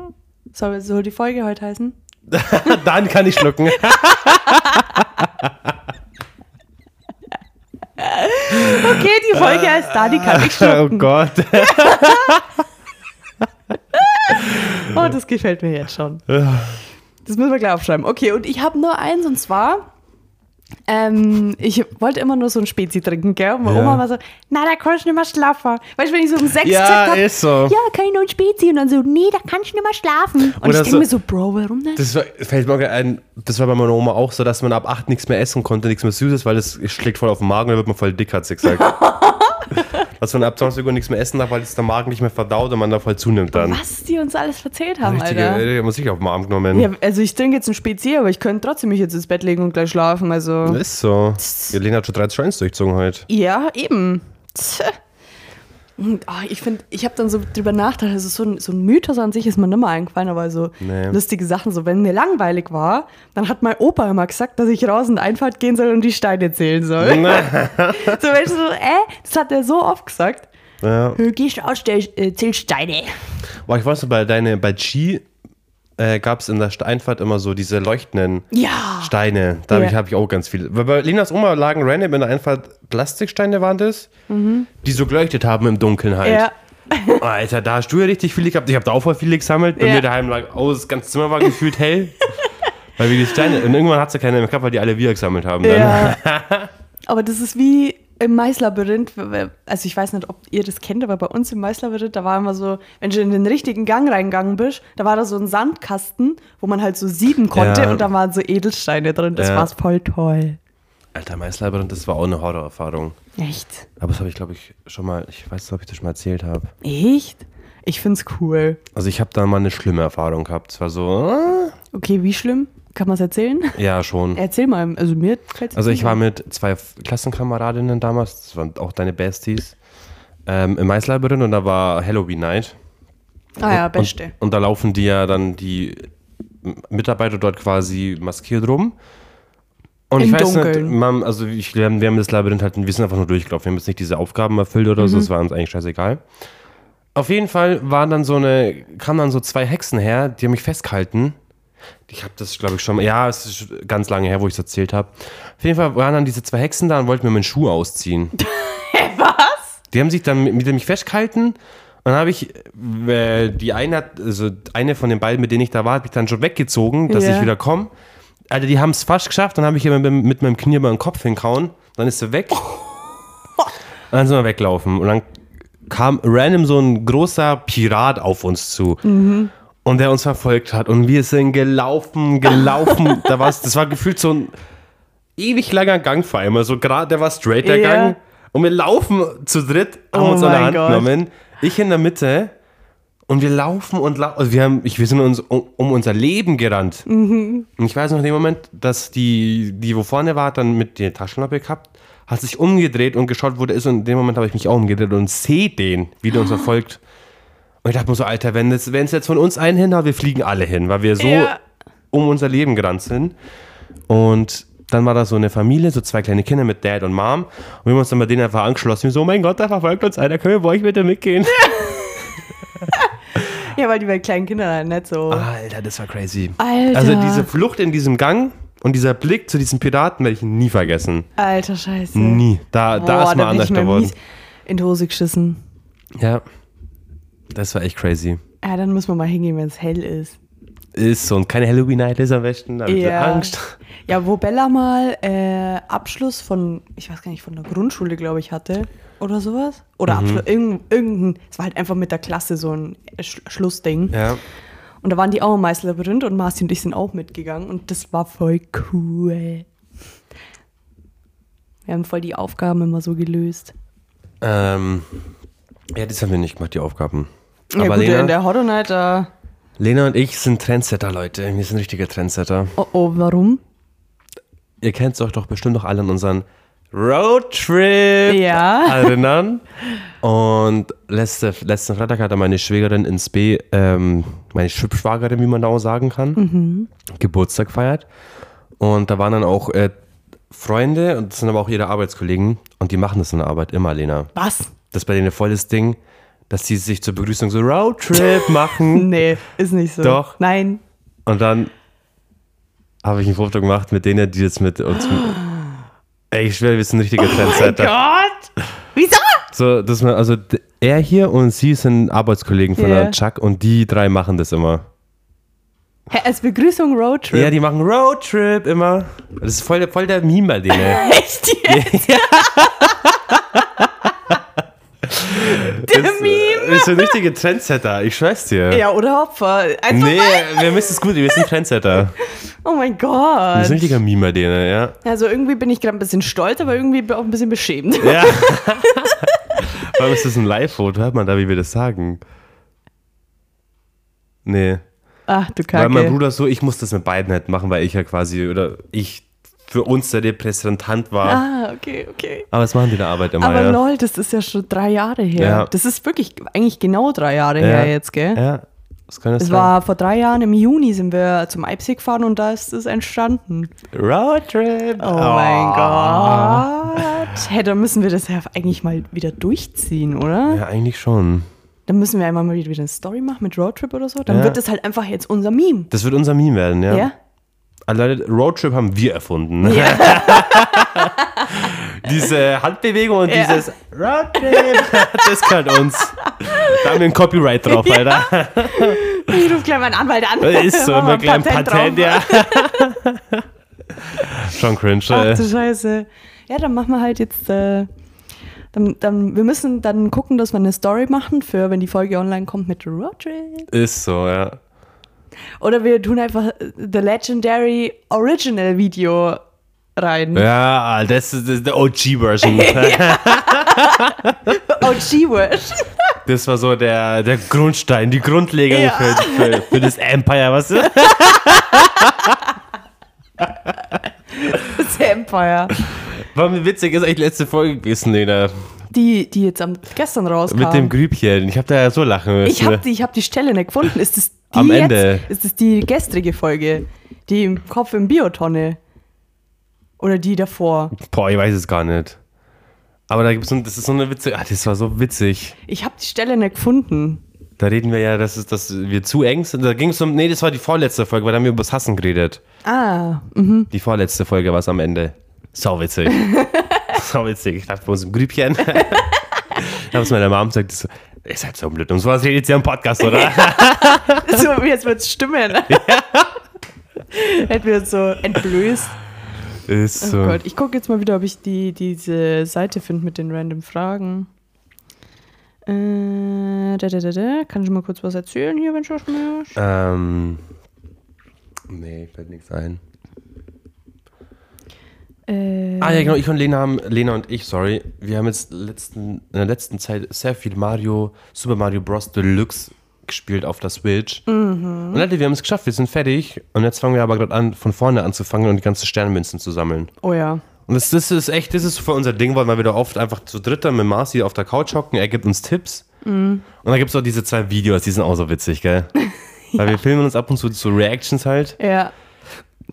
Soll, soll die Folge heute heißen? Dann kann ich schlucken. Okay, die Folge heißt da, die kann ich oh schlucken. Gott. Oh, das gefällt mir jetzt schon. Das müssen wir gleich aufschreiben. Okay, und ich habe nur eins und zwar, ähm, ich wollte immer nur so ein Spezi trinken, gell? Und meine Ja. Oma war so, na, da kannst du nicht mehr schlafen. Weißt du, wenn ich so um sechs Ja, gesagt habe, ist so. ja, kann ich noch ein Spezi? Und dann so, nee, da kannst du nicht mehr schlafen. Und Oder ich denke so- mir so, Bro, warum nicht? Das war, fällt mir ein, das war bei meiner Oma auch so, dass man ab 8 nichts mehr essen konnte, nichts mehr Süßes, weil das schlägt voll auf den Magen und dann wird man voll dick, hat sie gesagt. dass man ab 20 Uhr nichts mehr essen darf, weil es der Magen nicht mehr verdaut und man da voll zunimmt dann. Was die uns alles erzählt haben, Richtige, Alter. äh, muss ich auf den Arm genommen. Ja, also ich trinke jetzt ein Spezi, aber ich könnte trotzdem mich jetzt ins Bett legen und gleich schlafen. Also Ist so. Die Lena hat schon drei Joints durchzogen heute. ja, eben. Tch. Ah, ich finde, ich habe dann so drüber nachgedacht, also so ein, so ein Mythos an sich ist mir nicht mehr eingefallen, aber so Nee. lustige Sachen, so wenn mir langweilig war, dann hat mein Opa immer gesagt, dass ich raus in die Einfahrt gehen soll und die Steine zählen soll. so, weißt du, so, äh, das hat er so oft gesagt. Ja. Äh, Gehst aus, äh, zähl Steine. Boah, ich weiß noch, bei deine, bei Chi äh, gab es in der Einfahrt immer so diese leuchtenden Ja. Steine. Da Ja. habe ich auch ganz viele. Weil Bei Lenas Oma lagen random in der Einfahrt Plastiksteine waren das, die so geleuchtet haben im Dunkeln halt. Ja. Alter, da hast du ja richtig viele gehabt. Ich habe da auch voll viele gesammelt. Bei mir daheim lag, oh, das ganze Zimmer war gefühlt hell. weil wir die Steine, und irgendwann hat sie keine mehr gehabt, weil die alle wir gesammelt haben. Ja. Aber das ist wie im Maislabyrinth. Also ich weiß nicht, ob ihr das kennt, aber bei uns im Maislabyrinth, da war immer so, wenn du in den richtigen Gang reingegangen bist, da war da so ein Sandkasten, wo man halt so sieben konnte Ja. und da waren so Edelsteine drin. Das Ja. war voll toll. Alter, Meißlabyrinth, das war auch eine Horrorerfahrung. Echt? Aber das habe ich, glaube ich, schon mal, ich weiß nicht, ob ich das schon mal erzählt habe. Echt? Ich find's cool. Also ich habe da mal eine schlimme Erfahrung gehabt. Es war so, äh, Okay, wie schlimm? Kann man es erzählen? ja schon. Erzähl mal. Also mir Also ich war mit zwei Klassenkameradinnen damals, das waren auch deine Besties, ähm, im Maislabyrinth und da war Halloween Night. Ah ja, Und, beste. und da laufen die ja dann die Mitarbeiter dort quasi maskiert rum. Und Im ich weiß Dunkeln. nicht, man, also ich, wir haben wir haben das Labyrinth halt, wir sind einfach nur durchgelaufen. Wir haben jetzt nicht diese Aufgaben erfüllt oder Mhm. so, das war uns eigentlich scheißegal. Auf jeden Fall waren dann so eine, kamen dann so zwei Hexen her, die haben mich festgehalten. Ich habe das, glaube ich, schon mal, ja, es ist ganz lange her, wo ich es erzählt habe. Auf jeden Fall waren dann diese zwei Hexen da und wollten mir meinen Schuh ausziehen. Was? Die haben sich dann mit, mit mich festgehalten und dann habe ich, äh, die eine, hat- also eine von den beiden, mit denen ich da war, habe ich dann schon weggezogen, dass Ja. ich wieder komme. Alter, die haben es fast geschafft, dann habe ich ihr mit, mit meinem Knie über den Kopf hinkauen, dann ist sie weg. Und dann sind wir weglaufen und dann kam random so ein großer Pirat auf uns zu. Und der uns verfolgt hat. Und wir sind gelaufen, gelaufen. da war's, das war gefühlt so ein ewig langer Gang vor einmal. So gerade, der war straight, der Ja. Gang. Und wir laufen zu dritt, haben Oh uns an der Hand Gott. genommen. Ich in der Mitte. Und wir laufen und laufen. Also wir, haben, ich, wir sind uns um, um unser Leben gerannt. Und ich weiß noch in dem Moment, dass die, die wo vorne war, dann mit der Taschenlampe gehabt, hat sich umgedreht und geschaut, wo der ist. Und in dem Moment habe ich mich auch umgedreht und sehe den, wie der uns verfolgt. Und ich dachte mir so, Alter, wenn es jetzt von uns einen hinhaut, wir fliegen alle hin, weil wir so Ja. um unser Leben gerannt sind. Und dann war da so eine Familie, so zwei kleine Kinder mit Dad und Mom. Und wir haben uns dann bei denen einfach angeschlossen. Wir so, oh mein Gott, da verfolgt uns einer, können wir bei euch bitte mitgehen? Ja, weil die bei kleinen Kindern halt nicht so. Alter, das war crazy. Alter. Also diese Flucht in diesem Gang und dieser Blick zu diesem Piraten werde ich nie vergessen. Alter Scheiße. Nie. Da, da Boah, ist mal bin anders geworden. in die Hose geschissen. Ja. Das war echt crazy. Ja, dann müssen wir mal hingehen, wenn es hell ist. Ist so und keine Halloween-Night ist am besten. Da hab ich Ja. Angst. Ja, wo Bella mal äh, Abschluss von, ich weiß gar nicht, von der Grundschule, glaube ich, hatte. Oder sowas. Oder Mhm. Abschluss, irgendein, irgendein, es war halt einfach mit der Klasse so ein Sch Schlussding. Ja. Und da waren die auch im Meisterlabyrinth und Marci und ich sind auch mitgegangen und das war voll cool. Wir haben voll die Aufgaben immer so gelöst. Ähm, ja, das haben wir nicht gemacht, die Aufgaben. Ja, Aber gut, in Lena, der Horror Night, da. Lena und ich sind Trendsetter, Leute. Wir sind richtige Trendsetter. Oh oh, warum? Ihr kennt euch doch bestimmt noch alle an unseren Roadtrip Ja. erinnern. Und letzte, letzten Freitag hatte meine Schwägerin ins B, ähm, meine Schwibschwagerin, wie man da auch sagen kann, Geburtstag feiert. Und da waren dann auch äh, Freunde und das sind aber auch ihre Arbeitskollegen und die machen das in der Arbeit immer, Lena. Was? Das ist bei denen voll das Ding, dass die sich zur Begrüßung so Roadtrip machen. Nee, ist nicht so. Doch. Nein. Und dann habe ich ein Foto gemacht mit denen, die jetzt mit uns. Ey, ich schwöre, wir sind richtige Trendsetter. Gott! Wieso? So, dass man, also er hier und sie sind Arbeitskollegen von Ja. der Chuck und die drei machen das immer. Hä, als Begrüßung Roadtrip. Ja, die machen Roadtrip immer. Das ist voll, der- voll der Meme bei denen. Echt jetzt? Der Sind richtige Trendsetter, ich schwör's dir. Ja, oder Opfer. Einfach Nee, mal. wir müssen es gut, wir sind Trendsetter. Oh mein Wir sind Gott. richtiger bei denen, ja. Also irgendwie bin ich gerade ein bisschen stolz, aber irgendwie auch ein bisschen beschämt. Ja. Warum ist das ein Live-Foto? Hört man da, wie wir das sagen? Nee. Ach du Weil mein. Bruder so, ich muss das mit beiden halt machen, weil ich ja quasi, oder ich für uns der Repräsentant war. Ah, okay, okay. Aber das machen die der Arbeit immer, Aber ja. lol, das ist ja schon drei Jahre her. Ja. Das ist wirklich eigentlich genau drei Jahre Ja. her jetzt, gell? Ja, das kann es Es sein. war vor drei Jahren im Juni sind wir zum Eibsee gefahren und da ist es entstanden. Roadtrip. Oh, mein Gott. Hey, dann müssen wir das ja eigentlich mal wieder durchziehen, oder? Ja, eigentlich schon. Dann müssen wir einmal mal wieder eine Story machen mit Roadtrip oder so. Dann wird das halt einfach jetzt unser Meme. Das wird unser Meme werden, ja. Ja? Also Leute, Roadtrip haben wir erfunden. Diese Handbewegung und Ja. dieses Roadtrip, das gehört uns. Da haben wir ein Copyright drauf, Alter. Ich rufe gleich meinen Anwalt an. Das ist so, ein gleich ein Patent, drauf. ja. Schon cringe. Ach du Scheiße. Ja, dann machen wir halt jetzt. Äh, dann, dann, wir müssen dann gucken, dass wir eine Story machen für, wenn die Folge online kommt mit Roadtrip. Ist so, ja. Oder wir tun einfach äh, The Legendary Original Video rein. Ja, das ist, das ist der OG-Version. G-Word. Das war so der, der Grundstein, die Grundlegung Ja. für, für, für das Empire, was du? Das Empire. War mir witzig, ist eigentlich letzte Folge gewesen, Lena. Die, die jetzt am, gestern rauskam. Mit dem Grübchen. Ich hab da ja so lachen müssen. ich habe die, ich hab die Stelle nicht gefunden. Ist das Am jetzt? Ende. Ist das die gestrige Folge? Die im Kopf im Biotonne? Oder die davor? Boah, ich weiß es gar nicht. Aber da gibt's so, das ist so eine witzige, ah, das war so witzig. Ich habe die Stelle nicht gefunden. Da reden wir ja, dass, es, dass wir zu eng sind. Da ging es um, nee, das war die vorletzte Folge, weil da haben wir über das Hassen geredet. Ah, Die vorletzte Folge war es am Ende. Sau witzig. Sau witzig. Ich dachte bei uns im Grübchen. ich habe es meiner Mom gesagt, ihr seid so blöd. Und sowas redet ihr im Podcast, oder? so, jetzt wird's stimmen. Hätten wir uns so entblößt. ist Oh so. Gott, ich gucke jetzt mal wieder, ob ich die, diese Seite finde mit den random Fragen. Äh, da, da, da, da. Kann ich mal kurz was erzählen hier, wenn du schon? Ähm, nee, fällt nichts ein. Äh, Ah ja, genau, ich und Lena haben, Lena und ich, sorry, wir haben jetzt letzten, in der letzten Zeit sehr viel Mario, Super Mario Bros. Deluxe gespielt auf der Switch. Und Leute, wir haben es geschafft, wir sind fertig. Und jetzt fangen wir aber gerade an, von vorne anzufangen und die ganzen Sternmünzen zu sammeln. Oh ja. Und das, das ist echt, das ist für unser Ding, weil wir wieder oft einfach zu dritter mit Marci auf der Couch hocken, er gibt uns Tipps. Und dann gibt es auch diese zwei Videos, die sind auch so witzig, gell? Weil wir filmen uns ab und zu so Reactions halt. Ja.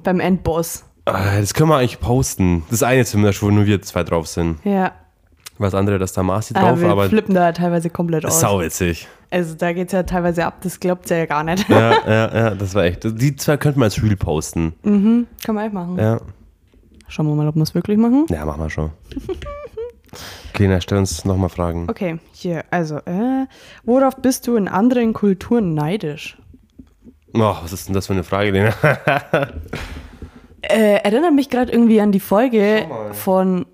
Beim Endboss. Ah, Das können wir eigentlich posten. Das eine zumindest, wo nur wir zwei drauf sind. Ja. Was andere, das da Marci Aber drauf, wir aber flippen da teilweise komplett aus. sau witzig. Also da geht's ja teilweise ab, das glaubt ihr ja gar nicht. Ja, ja, ja, das war echt. Die zwei könnten wir als Reel posten. Kann man echt machen. Ja, Schauen wir mal, ob wir es wirklich machen. ja machen wir schon. Kleiner, stell uns nochmal Fragen. Okay, hier, also, äh, worauf bist du in anderen Kulturen neidisch? Oh, was ist denn das für eine Frage, Lena? Äh, erinnert mich gerade irgendwie an die Folge von.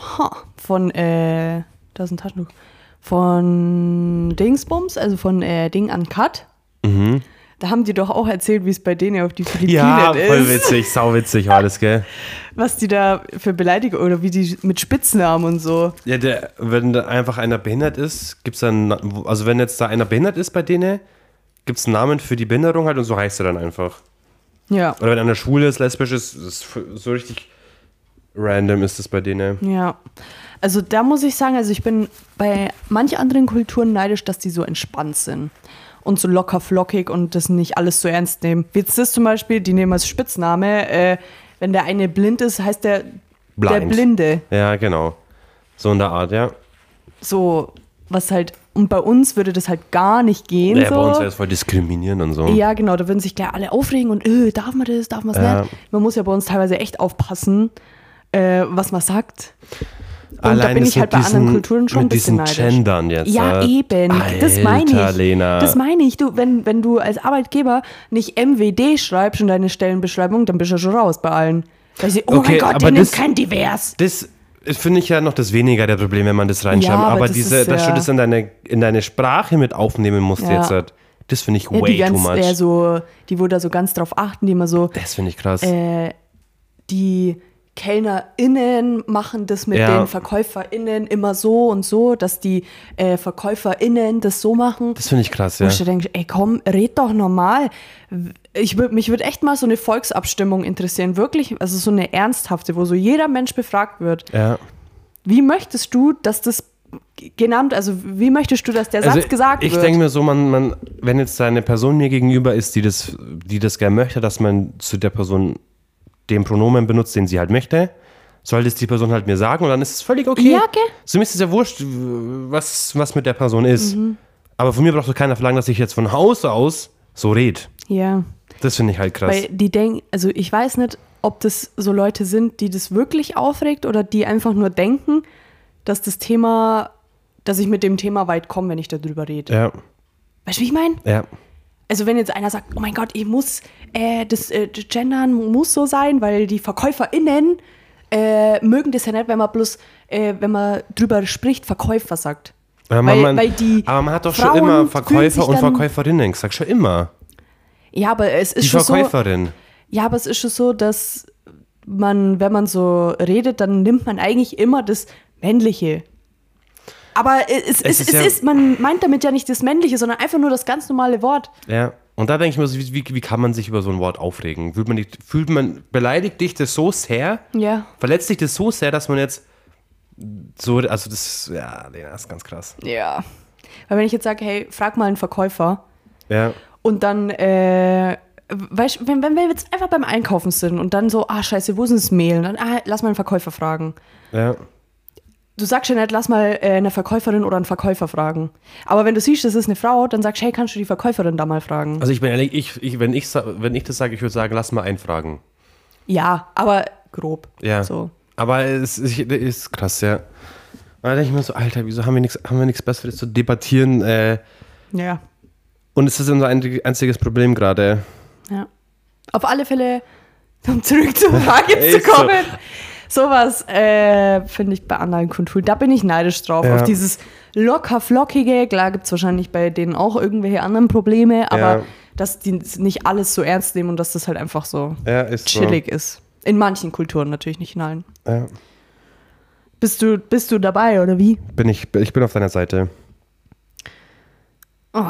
Ha, von, äh, da ist ein Taschentuch. Von Dingsbums, also von äh, Ding Uncut. Mhm. Da haben die doch auch erzählt, wie es bei denen auf die Philippinen Ja, ist. voll witzig, sau witzig war alles, gell? Was die da für Beleidigungen oder wie die mit Spitznamen und so. Ja, der, wenn da einfach einer behindert ist, gibt es dann, also wenn jetzt da einer behindert ist bei denen, gibt es einen Namen für die Behinderung halt und so heißt er dann einfach. Ja. Oder wenn einer schwul ist, lesbisch ist, ist so richtig random ist es bei denen. Ja. Also da muss ich sagen, also ich bin bei manch anderen Kulturen neidisch, dass die so entspannt sind. Und so locker flockig und das nicht alles so ernst nehmen. Wie jetzt das zum Beispiel, die nehmen als Spitzname, äh, wenn der eine blind ist, heißt der der Blind. Blinde. Ja, genau. So in der Art, ja. So, was halt, und bei uns würde das halt gar nicht gehen. Ja, so. bei uns wäre es voll diskriminieren und so. Ja, genau, da würden sich gleich alle aufregen und äh, darf man das, darf man es Ja. nicht. Man muss ja bei uns teilweise echt aufpassen, äh, was man sagt. Und da Allein bin das ich halt mit bei anderen diesen- Kulturen schon ein mit bisschen diesen neidisch. Gendern jetzt. Ja, äh. eben. das meine Alter, ich. Lena. Das meine ich. Du, wenn, wenn du als Arbeitgeber nicht MWD schreibst in deine Stellenbeschreibung, dann bist du schon raus bei allen. Weil sie, oh Okay, mein Gott, der nimmt kein Divers. Das finde ich ja noch das weniger der Problem, wenn man das reinschreibt. Ja, aber aber das diese, ist dass du ja- das in deine, in deine Sprache mit aufnehmen musst Ja. jetzt, halt, das finde ich way ganz, too much. äh, so, die wo da so ganz drauf achten, die immer so, das finde ich krass. äh, die KellnerInnen machen das mit Ja. den VerkäuferInnen immer so und so, dass die äh, VerkäuferInnen das so machen. das finde ich krass, ja. ich denke, ey komm, red doch normal. Ich würd, mich würde echt mal so eine Volksabstimmung interessieren, wirklich, also so eine ernsthafte, wo so jeder Mensch befragt wird. ja. Wie möchtest du, dass das genannt, also wie möchtest du, dass der Also Satz gesagt ich wird? denke mir so, man, man, wenn jetzt eine Person mir gegenüber ist, die das, die das gerne möchte, dass man zu der Person den Pronomen benutzt, den sie halt möchte, soll das die Person halt mir sagen und dann ist es völlig okay. Ja, gell? So mir ist es ja wurscht, was, was mit der Person ist. Mhm. Aber von mir braucht doch keiner verlangen, dass ich jetzt von Haus aus so red. ja. Das finde ich halt krass. Weil die denken, also ich weiß nicht, ob das so Leute sind, die das wirklich aufregt oder die einfach nur denken, dass das Thema, dass ich mit dem Thema weit komme, wenn ich darüber rede. ja, Weißt du, wie ich meine? ja. Also wenn jetzt einer sagt, oh mein Gott, ich muss, äh, das äh, Gendern muss so sein, weil die VerkäuferInnen äh, mögen das ja nicht, wenn man bloß, äh, wenn man drüber spricht, Verkäufer sagt. Aber Weil- man, weil die aber man hat doch Frauen schon immer Verkäufer und Verkäuferinnen gesagt, schon immer. Ja, aber es ist Die schon so. Verkäuferin. Ja, aber es ist schon so, dass man, wenn man so redet, dann nimmt man eigentlich immer das Männliche. Aber es, es, Es ist es ja- ist, man meint damit ja nicht das Männliche, sondern einfach nur das ganz normale Wort. Ja. Und da denke ich mir so, wie, wie, kann man sich über so ein Wort aufregen? Fühlt man, nicht, fühlt man, beleidigt dich das so sehr? Ja. Verletzt dich das so sehr, dass man jetzt so, also das, ja, Lena, das ist ganz krass. Ja. Weil wenn ich jetzt sage, hey, frag mal einen Verkäufer Ja. Und dann, äh, weißt, wenn, wenn wir jetzt einfach beim Einkaufen sind und dann so, ah, scheiße, wo ist denn das Mehl? Und dann, ah, lass mal einen Verkäufer fragen. Ja. Du sagst ja nicht, lass mal äh, eine Verkäuferin oder einen Verkäufer fragen. Aber wenn du siehst, das ist eine Frau, dann sagst du, hey, kannst du die Verkäuferin da mal fragen? Also ich bin ehrlich, ich, ich, wenn, ich, wenn ich das sage, ich würde sagen, lass mal einfragen. Ja, aber grob. Ja. So. Aber es ist, ist krass, ja. Da denke ich mir so, Alter, wieso haben wir nichts haben wir nichts Besseres zu debattieren? Äh, Ja. Und es ist unser ein- einziges Problem gerade. Ja. Auf alle Fälle, um zurück zur Frage zu Echt so. kommen. Sowas äh, finde ich bei anderen Kulturen. Da bin ich neidisch drauf. Ja. Auf dieses locker flockige. Klar gibt es wahrscheinlich bei denen auch irgendwelche anderen Probleme, aber Ja. dass die nicht alles so ernst nehmen und dass das halt einfach so Ja, ist so. chillig ist. In manchen Kulturen natürlich, nicht in allen. Ja. Bist du, bist du dabei oder wie? Bin ich, ich bin auf deiner Seite. Oh,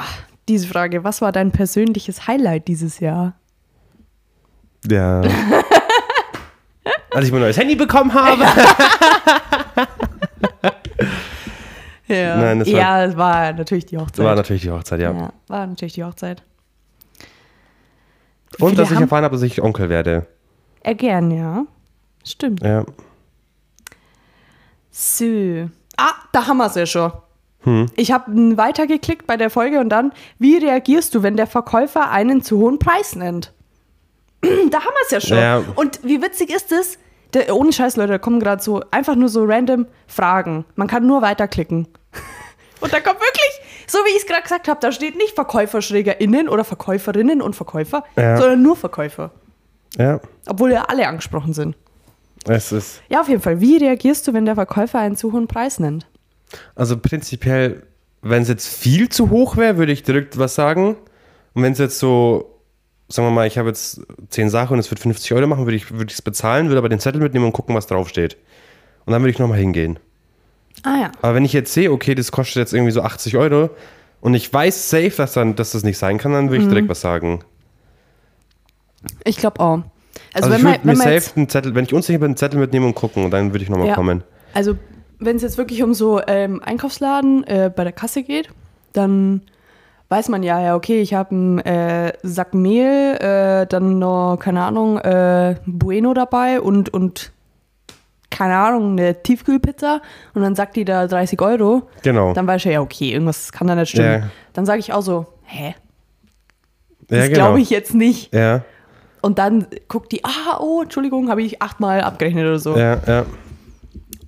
diese Frage. Was war dein persönliches Highlight dieses Jahr? Ja. Als ich mein neues Handy bekommen habe. Ja, Nein, das war- ja, es war natürlich die Hochzeit. War natürlich die Hochzeit, ja. ja, war natürlich die Hochzeit. Und Viele dass ich erfahren habe, dass ich Onkel werde. Äh, gern, ja. Stimmt. Ja. So. Ah, da haben wir es ja schon. Hm. Ich habe weitergeklickt bei der Folge und dann, wie reagierst du, wenn der Verkäufer einen zu hohen Preis nennt? da haben wir es ja schon. Ja. Und wie witzig ist es? Der, ohne Scheiß, Leute, da kommen gerade so einfach nur so random Fragen. Man kann nur weiterklicken. und da kommt wirklich, so wie ich es gerade gesagt habe, da steht nicht VerkäuferschrägerInnen oder Verkäuferinnen und Verkäufer, Ja. sondern nur Verkäufer. Ja. Obwohl ja alle angesprochen sind. Es ist. Ja, auf jeden Fall. Wie reagierst du, wenn der Verkäufer einen zu hohen Preis nennt? Also prinzipiell, wenn es jetzt viel zu hoch wäre, würde ich direkt was sagen. Und wenn es jetzt so, sagen wir mal, ich habe jetzt 10 Sachen und es wird 50 Euro machen, würde ich es würd bezahlen, würde aber den Zettel mitnehmen und gucken, was draufsteht. Und dann würde ich nochmal hingehen. Ah ja. Aber wenn ich jetzt sehe, okay, das kostet jetzt irgendwie so 80 Euro und ich weiß safe, dass, dann, dass das nicht sein kann, dann Mhm. würde ich direkt was sagen. Ich glaube auch. Also, Also, wenn ich man, würde mir safe einen Zettel, wenn ich unsicher bin, einen Zettel mitnehmen und gucken und dann würde ich nochmal Ja. kommen. also wenn es jetzt wirklich um so ähm, Einkaufsladen äh, bei der Kasse geht, dann weiß man ja, ja, okay, ich habe einen äh, Sack Mehl, äh, dann noch, keine Ahnung, äh, Bueno dabei und, und keine Ahnung, eine Tiefkühlpizza und dann sagt die da 30 Euro, Genau. dann weiß ich ja, okay, irgendwas kann da nicht stimmen. Ja. Dann sage ich auch so, hä, das ja, genau. glaube ich jetzt nicht. Ja, Und dann guckt die, ah, oh, Entschuldigung, habe ich achtmal abgerechnet oder so. ja, ja.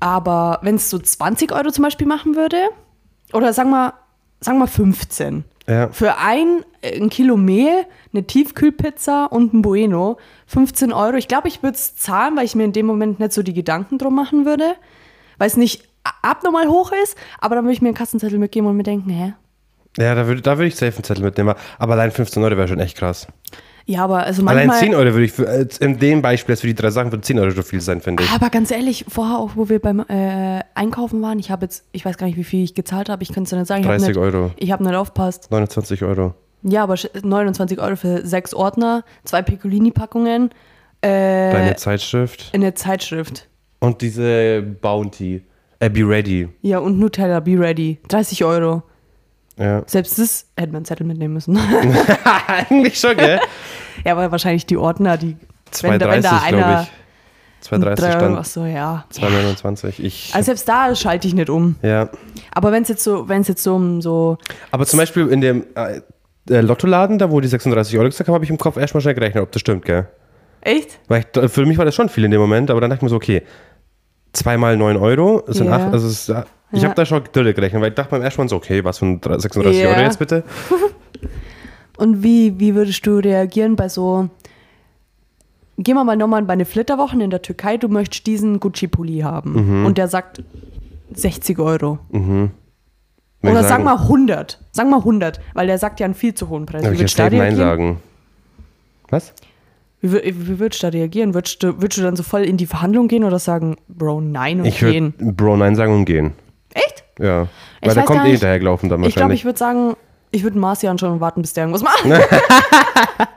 Aber wenn es so 20 Euro zum Beispiel machen würde, oder sagen wir, sagen wir 15, Ja, für ein, äh, ein Kilo Mehl, eine Tiefkühlpizza und ein Bueno, 15 Euro. Ich glaube, ich würde es zahlen, weil ich mir in dem Moment nicht so die Gedanken drum machen würde, weil es nicht abnormal hoch ist, aber dann würde ich mir einen Kassenzettel mitgeben und mir denken, hä? ja da würde da würd ich safe einen Zettel mitnehmen. Aber allein 15 Euro wäre schon echt krass. Ja, aber also Allein manchmal... 10 Euro würde ich, für, in dem Beispiel jetzt für die drei Sachen, würde 10 Euro schon viel sein, finde ich. Aber ganz ehrlich, vorher auch, wo wir beim äh, Einkaufen waren, ich habe jetzt, ich weiß gar nicht, wie viel ich gezahlt habe, ich könnte es dir nicht sagen. Ich hab 30 nicht, Euro. Ich habe nicht aufpasst. 29 Euro. Ja, aber sch- 29 Euro für sechs Ordner, zwei Piccolini-Packungen, äh, Deine Zeitschrift. eine Zeitschrift. Und diese Bounty. Äh, Be Ready. Ja, und Nutella, be ready. 30 Euro. Ja. Selbst das hätte man einen Zettel mitnehmen müssen. Eigentlich schon, gell? ja, aber wahrscheinlich die Ordner, die. wenn da- wenn 2,30 da glaube ich. 2,30 drei Euro, stand. Achso, ja. 2,29. Ich. Also selbst da schalte ich nicht um. ja. Aber wenn es jetzt so, wenn es jetzt so um so. Aber zum Beispiel in dem äh, äh, Lottoladen, da wo die 36 Euro gesagt haben, habe ich im Kopf erstmal schnell gerechnet, ob das stimmt, gell? Echt? Weil ich, für mich war das schon viel in dem Moment, aber dann dachte ich mir so, okay, zweimal 9 Euro, sind Ja. acht, also es ist, ich habe da schon direkt gerechnet, weil ich dachte beim ersten Mal so, okay, was von 36 Ja. Euro jetzt bitte? Und wie, wie würdest du reagieren bei so. Gehen wir mal nochmal bei eine Flitterwochen in der Türkei, du möchtest diesen Gucci-Pulli haben. Mhm. Und der sagt 60 Euro. Wenn Oder sag mal 100. Sag mal 100, weil der sagt ja einen viel zu hohen Preis. Darf Wie würdest du da Nein sagen? Was? Wie, wür- wie würdest du da reagieren? Würdest du, würdest du dann so voll in die Verhandlung gehen oder sagen, Bro, nein und Ich würde gehen? Bro Nein sagen und gehen. Echt? Ja. Ich Weil der kommt gar eh nicht. hinterhergelaufen dann Ich glaube, wahrscheinlich. ich würde sagen, ich würde Marci anschauen und warten, bis der irgendwas macht.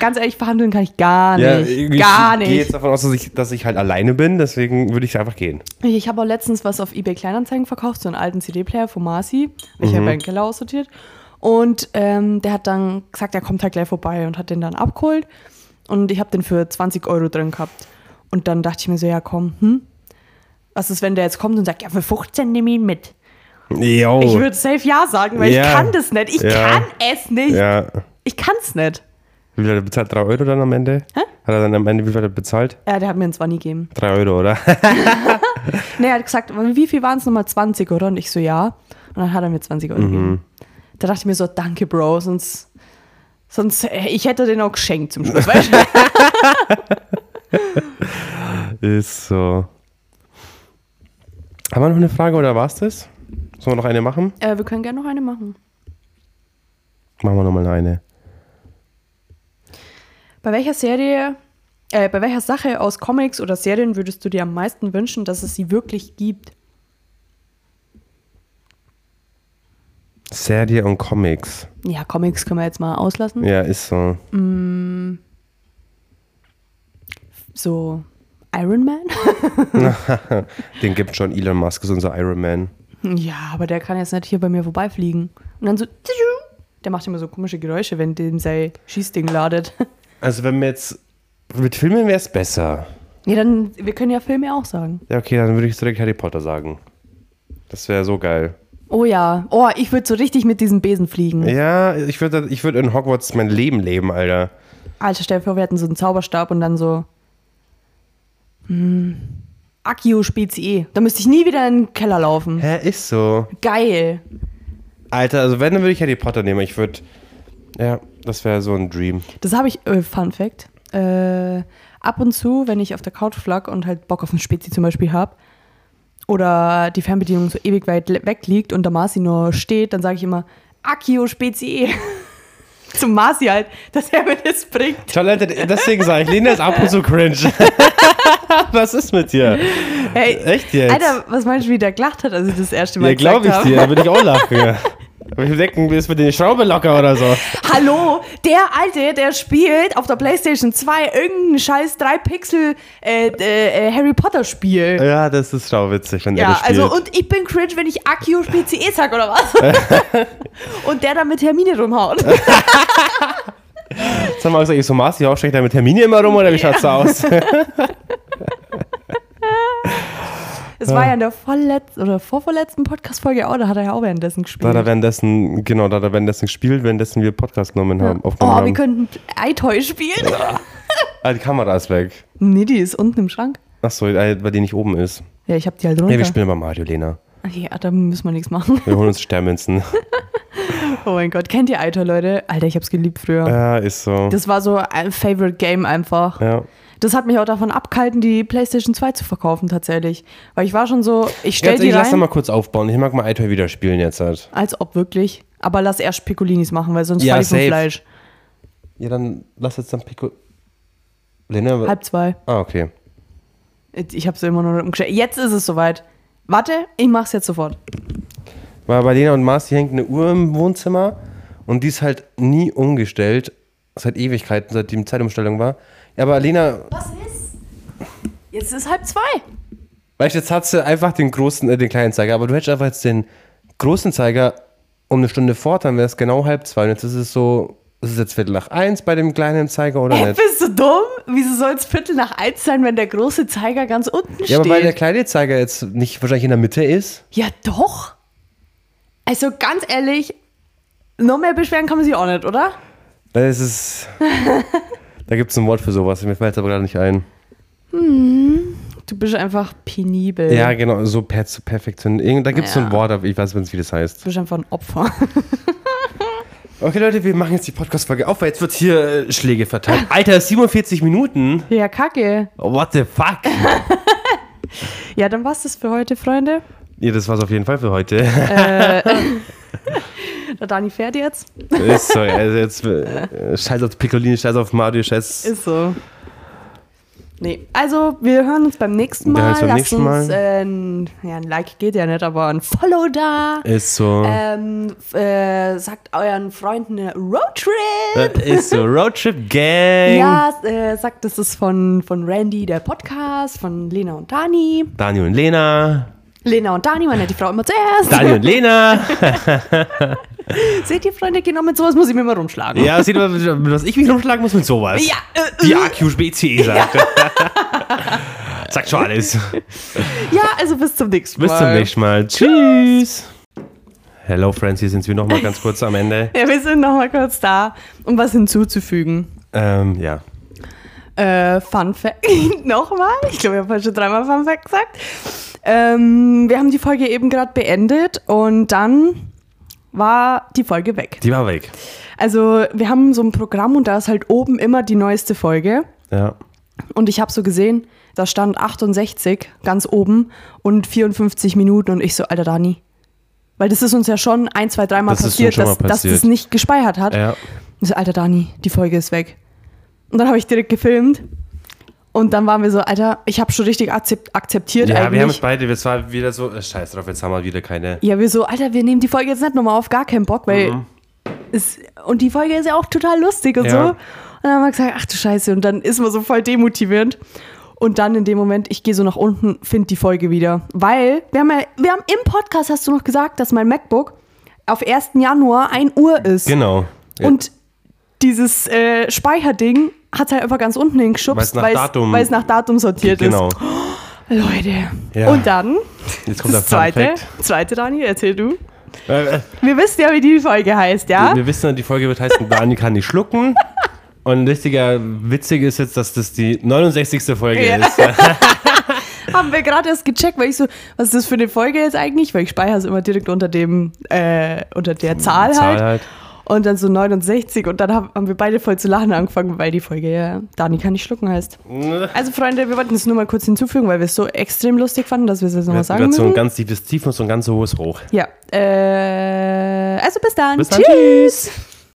Ganz ehrlich, verhandeln kann ich gar ja, nicht. ich gar gehe nicht. jetzt davon aus, dass ich, dass ich halt alleine bin, deswegen würde ich einfach gehen. Ich, ich habe auch letztens was auf eBay Kleinanzeigen verkauft, so einen alten CD-Player von Marci. Ich Mhm. habe einen Keller aussortiert. Und ähm, der hat dann gesagt, er kommt halt gleich vorbei und hat den dann abgeholt. Und ich habe den für 20 Euro drin gehabt. Und dann dachte ich mir so, ja komm, hm? Was ist, wenn der jetzt kommt und sagt, ja, für 15 nehme ich ihn mit. Jo. Ich würde safe ja sagen, weil. Ja. ich kann das nicht. Ich Ja. kann es nicht. ja. Ich kann es nicht. Wie viel hat er bezahlt? 3 Euro dann am Ende? Hä? Hat er dann am Ende, wie viel hat er bezahlt? Ja, der hat mir einen 20 gegeben. 3 Euro, oder? Nee, er hat gesagt, wie viel waren es nochmal? 20, oder? Und ich so, ja. Und dann hat er mir 20 Euro gegeben. Da dachte ich mir so, danke, Bro, sonst, sonst, äh, ich hätte den auch geschenkt zum Schluss, weißt du? Ist so. Haben wir noch eine Frage oder war's das? Sollen wir noch eine machen? äh, wir können gerne noch eine machen. Machen wir noch mal eine. Bei welcher Serie, äh, bei welcher Sache aus Comics oder Serien würdest du dir am meisten wünschen, dass es sie wirklich gibt? Serie und Comics. Ja, Comics können wir jetzt mal auslassen. Ja, ist so. So Iron Man? Den gibt schon Elon Musk, ist unser Iron Man. ja, aber der kann jetzt nicht hier bei mir vorbeifliegen. Und dann so, der macht immer so komische Geräusche, wenn dem sein Schießding ladet. Also wenn wir jetzt mit Filmen wäre es besser. Ja, dann, wir können ja Filme auch sagen. Ja, okay, dann würde ich direkt Harry Potter sagen. Das wäre so geil. Oh ja, oh, ich würde so richtig mit diesem Besen fliegen. Ja, ich würde ich würd in Hogwarts mein Leben leben, Alter. Alter, stell dir vor, wir hätten so einen Zauberstab und dann so. Hm, Accio Spezie. Da müsste ich nie wieder in den Keller laufen. Hä, ist so. Geil. Alter, also wenn, dann würde ich Harry Potter nehmen. Ich würde, ja, das wäre so ein Dream. Das habe ich, äh, Fun Fact. Äh, ab und zu, wenn ich auf der Couch flack und halt Bock auf ein Spezi zum Beispiel habe, oder die Fernbedienung so ewig weit weg liegt und der Marci nur steht, dann sage ich immer Accio Spezie. Zum Marci halt, dass er mir das bringt. Toll, Alter, deswegen sage ich, Lena ist ab und zu cringe. Was ist mit dir? Hey, Echt jetzt? Alter, was meinst du, wie der gelacht hat, als ich das erste Mal Ja, glaube ich dir, da würde ich auch lachen. Aber ich denken, du bist mit den Schraube locker oder so. Hallo, der Alte, der spielt auf der Playstation 2 irgendein scheiß 3-Pixel äh, äh, äh, Harry Potter Spiel. Ja, das ist schauwitzig, wenn er Ja, das spielt. also und ich bin cringe, wenn ich Akio PCE sag oder was? und der da mit Hermine rumhaut. Sag mal, sag ich so, Marci, auch schlecht da mit Termine immer rum oder wie schaut's da aus? Es war ja in der vorletzten oder vorvorletzten Podcast-Folge auch, da hat er ja auch währenddessen da gespielt. hat er währenddessen, genau, da hat er währenddessen gespielt, währenddessen wir Podcast genommen haben, aufgenommen oh, wir haben. könnten Eitoy spielen. Ah, die Kamera ist weg. Nee, die ist unten im Schrank. Achso, weil die nicht oben ist. Ja, ich hab die halt runter. Nee, wir spielen bei Mario, Lena. ja, da müssen wir nichts machen. Wir holen uns Sternmünzen. Oh mein Gott, kennt ihr Eitoy, Leute? Alter, ich hab's geliebt früher. ja, ist so. Das war so ein Favorite Game einfach. ja. Das hat mich auch davon abgehalten, die PlayStation 2 zu verkaufen tatsächlich. Weil ich war schon so, ich stell Jetzt, die ich lass da rein, mal kurz aufbauen. Ich mag mal iToy wieder spielen jetzt halt. als ob wirklich. Aber lass erst Piccolinis machen, weil sonst Ja, fall ich vom. Fleisch. Ja, dann lass jetzt dann Pico. Lena? Halb zwei. Ah, okay. Ich hab's immer nur umgestellt. Jetzt ist es soweit. Warte, ich mach's jetzt sofort. Weil bei Lena und Marci hängt eine Uhr im Wohnzimmer und die ist halt nie umgestellt. Seit Ewigkeiten, seit die Zeitumstellung war. Ja, aber Lena, Was ist? Jetzt ist halb zwei. weißt du, jetzt hat sie einfach den großen, äh, den kleinen Zeiger, aber du hättest einfach jetzt den großen Zeiger um eine Stunde fort, dann wäre es genau halb zwei. Und jetzt ist es so, ist es jetzt Viertel nach eins bei dem kleinen Zeiger oder Hä, nicht? bist du dumm? Wieso soll es Viertel nach eins sein, wenn der große Zeiger ganz unten Ja, steht? aber weil der kleine Zeiger jetzt nicht wahrscheinlich in der Mitte ist. ja, doch. Also ganz ehrlich, noch mehr beschweren kann man sich auch nicht, oder? Das ist. da gibt es ein Wort für sowas, mir fällt es aber gerade nicht ein. Du bist einfach penibel. Ja, genau, so per Perfektion. Da gibt es so ein Ja. Wort, aber ich weiß nicht, wie das heißt. Du bist einfach ein Opfer. Okay, Leute, wir machen jetzt die Podcast-Folge auf, weil jetzt wird hier äh, Schläge verteilt. Alter, 47 Minuten? ja, kacke. What the fuck? Ja, dann war's das für heute, Freunde. ja, das war's auf jeden Fall für heute. Der Dani fährt jetzt. ist so, also jetzt äh, scheiß auf Piccolini, scheiß auf Mario, scheiß. Ist so. Nee, also wir hören uns beim nächsten Mal. beim Lasst nächsten uns Mal. äh, ein, ja, ein Like geht ja nicht, aber ein Follow da. Ist so. Ähm, äh, sagt euren Freunden äh, Roadtrip. Das ist so. Roadtrip Gang. Ja, äh, sagt, das ist von, von Randy, der Podcast, von Lena und Dani. Daniel und Lena. Lena und Dani, man nennt die Frau immer zuerst. Daniel und Lena. Seht ihr, Freunde, genau mit sowas muss ich mir mal rumschlagen. ja, seht ihr, mit was ich mich rumschlagen muss mit sowas. Ja, äh, Die äh, AQBCE sagt. sagt schon alles. ja, also bis zum nächsten Mal. Bis zum nächsten Mal. Tschüss. Hello, Friends, hier sind wir noch mal ganz kurz am Ende. Ja, wir sind noch mal kurz da, um was hinzuzufügen. Ähm, ja. Äh, Fun Fact. Nochmal? Ich glaube, ich habe schon dreimal Fun Fact gesagt. Ähm, wir haben die Folge eben gerade beendet und dann war die Folge weg. Die war weg. Also, wir haben so ein Programm und da ist halt oben immer die neueste Folge. Ja. Und ich habe so gesehen, da stand 68 ganz oben und 54 Minuten und ich so, alter Dani. Weil das ist uns ja schon ein, zwei, dreimal Das passiert, dass, mal dass passiert. das nicht gespeichert hat. Ja. Ich so, alter Dani, die Folge ist weg. Und dann habe ich direkt gefilmt Und dann waren wir so, Alter, ich habe schon richtig akzept, akzeptiert Ja, eigentlich. wir haben es beide, es war wieder so, äh, scheiß drauf, jetzt haben wir wieder keine. ja, wir so, Alter, wir nehmen die Folge jetzt nicht nochmal auf, gar keinen Bock, weil es, und die Folge ist ja auch total lustig und Ja. so. Und dann haben wir gesagt, ach du Scheiße, und dann ist man so voll demotivierend. Und dann in dem Moment, ich gehe so nach unten, finde die Folge wieder. Weil, wir haben ja, wir haben im Podcast, hast du noch gesagt, dass mein MacBook auf 1. Januar 1 Uhr ist. Genau. Und dieses äh, Speicherding hat halt einfach ganz unten hingeschubst, nach weil es- es nach Datum sortiert genau. ist. Leute. Ja. Und dann, Jetzt kommt das zweite, zweite, Dani, erzähl du. Äh, äh, Wir wissen ja, wie die Folge heißt, ja? Wir wissen, die Folge wird heißen, Dani kann nicht schlucken. Und ein richtiger witzig ist jetzt, dass das die 69. Folge Ja. ist. Haben wir gerade erst gecheckt, weil ich so, was ist das für eine Folge jetzt eigentlich? Weil ich speichere es immer direkt unter dem, äh, unter der Zahl, Zahl halt. halt. Und dann so 69 und dann haben, wir beide voll zu lachen angefangen, weil die Folge ja Dani kann nicht schlucken heißt. Also Freunde, wir wollten es nur mal kurz hinzufügen, weil wir es so extrem lustig fanden, dass wir es jetzt nochmal sagen hatten so ein müssen. ganz tiefes Tief und so ein ganz hohes Hoch. Ja. Äh, also bis dann. Bis dann. Tschüss.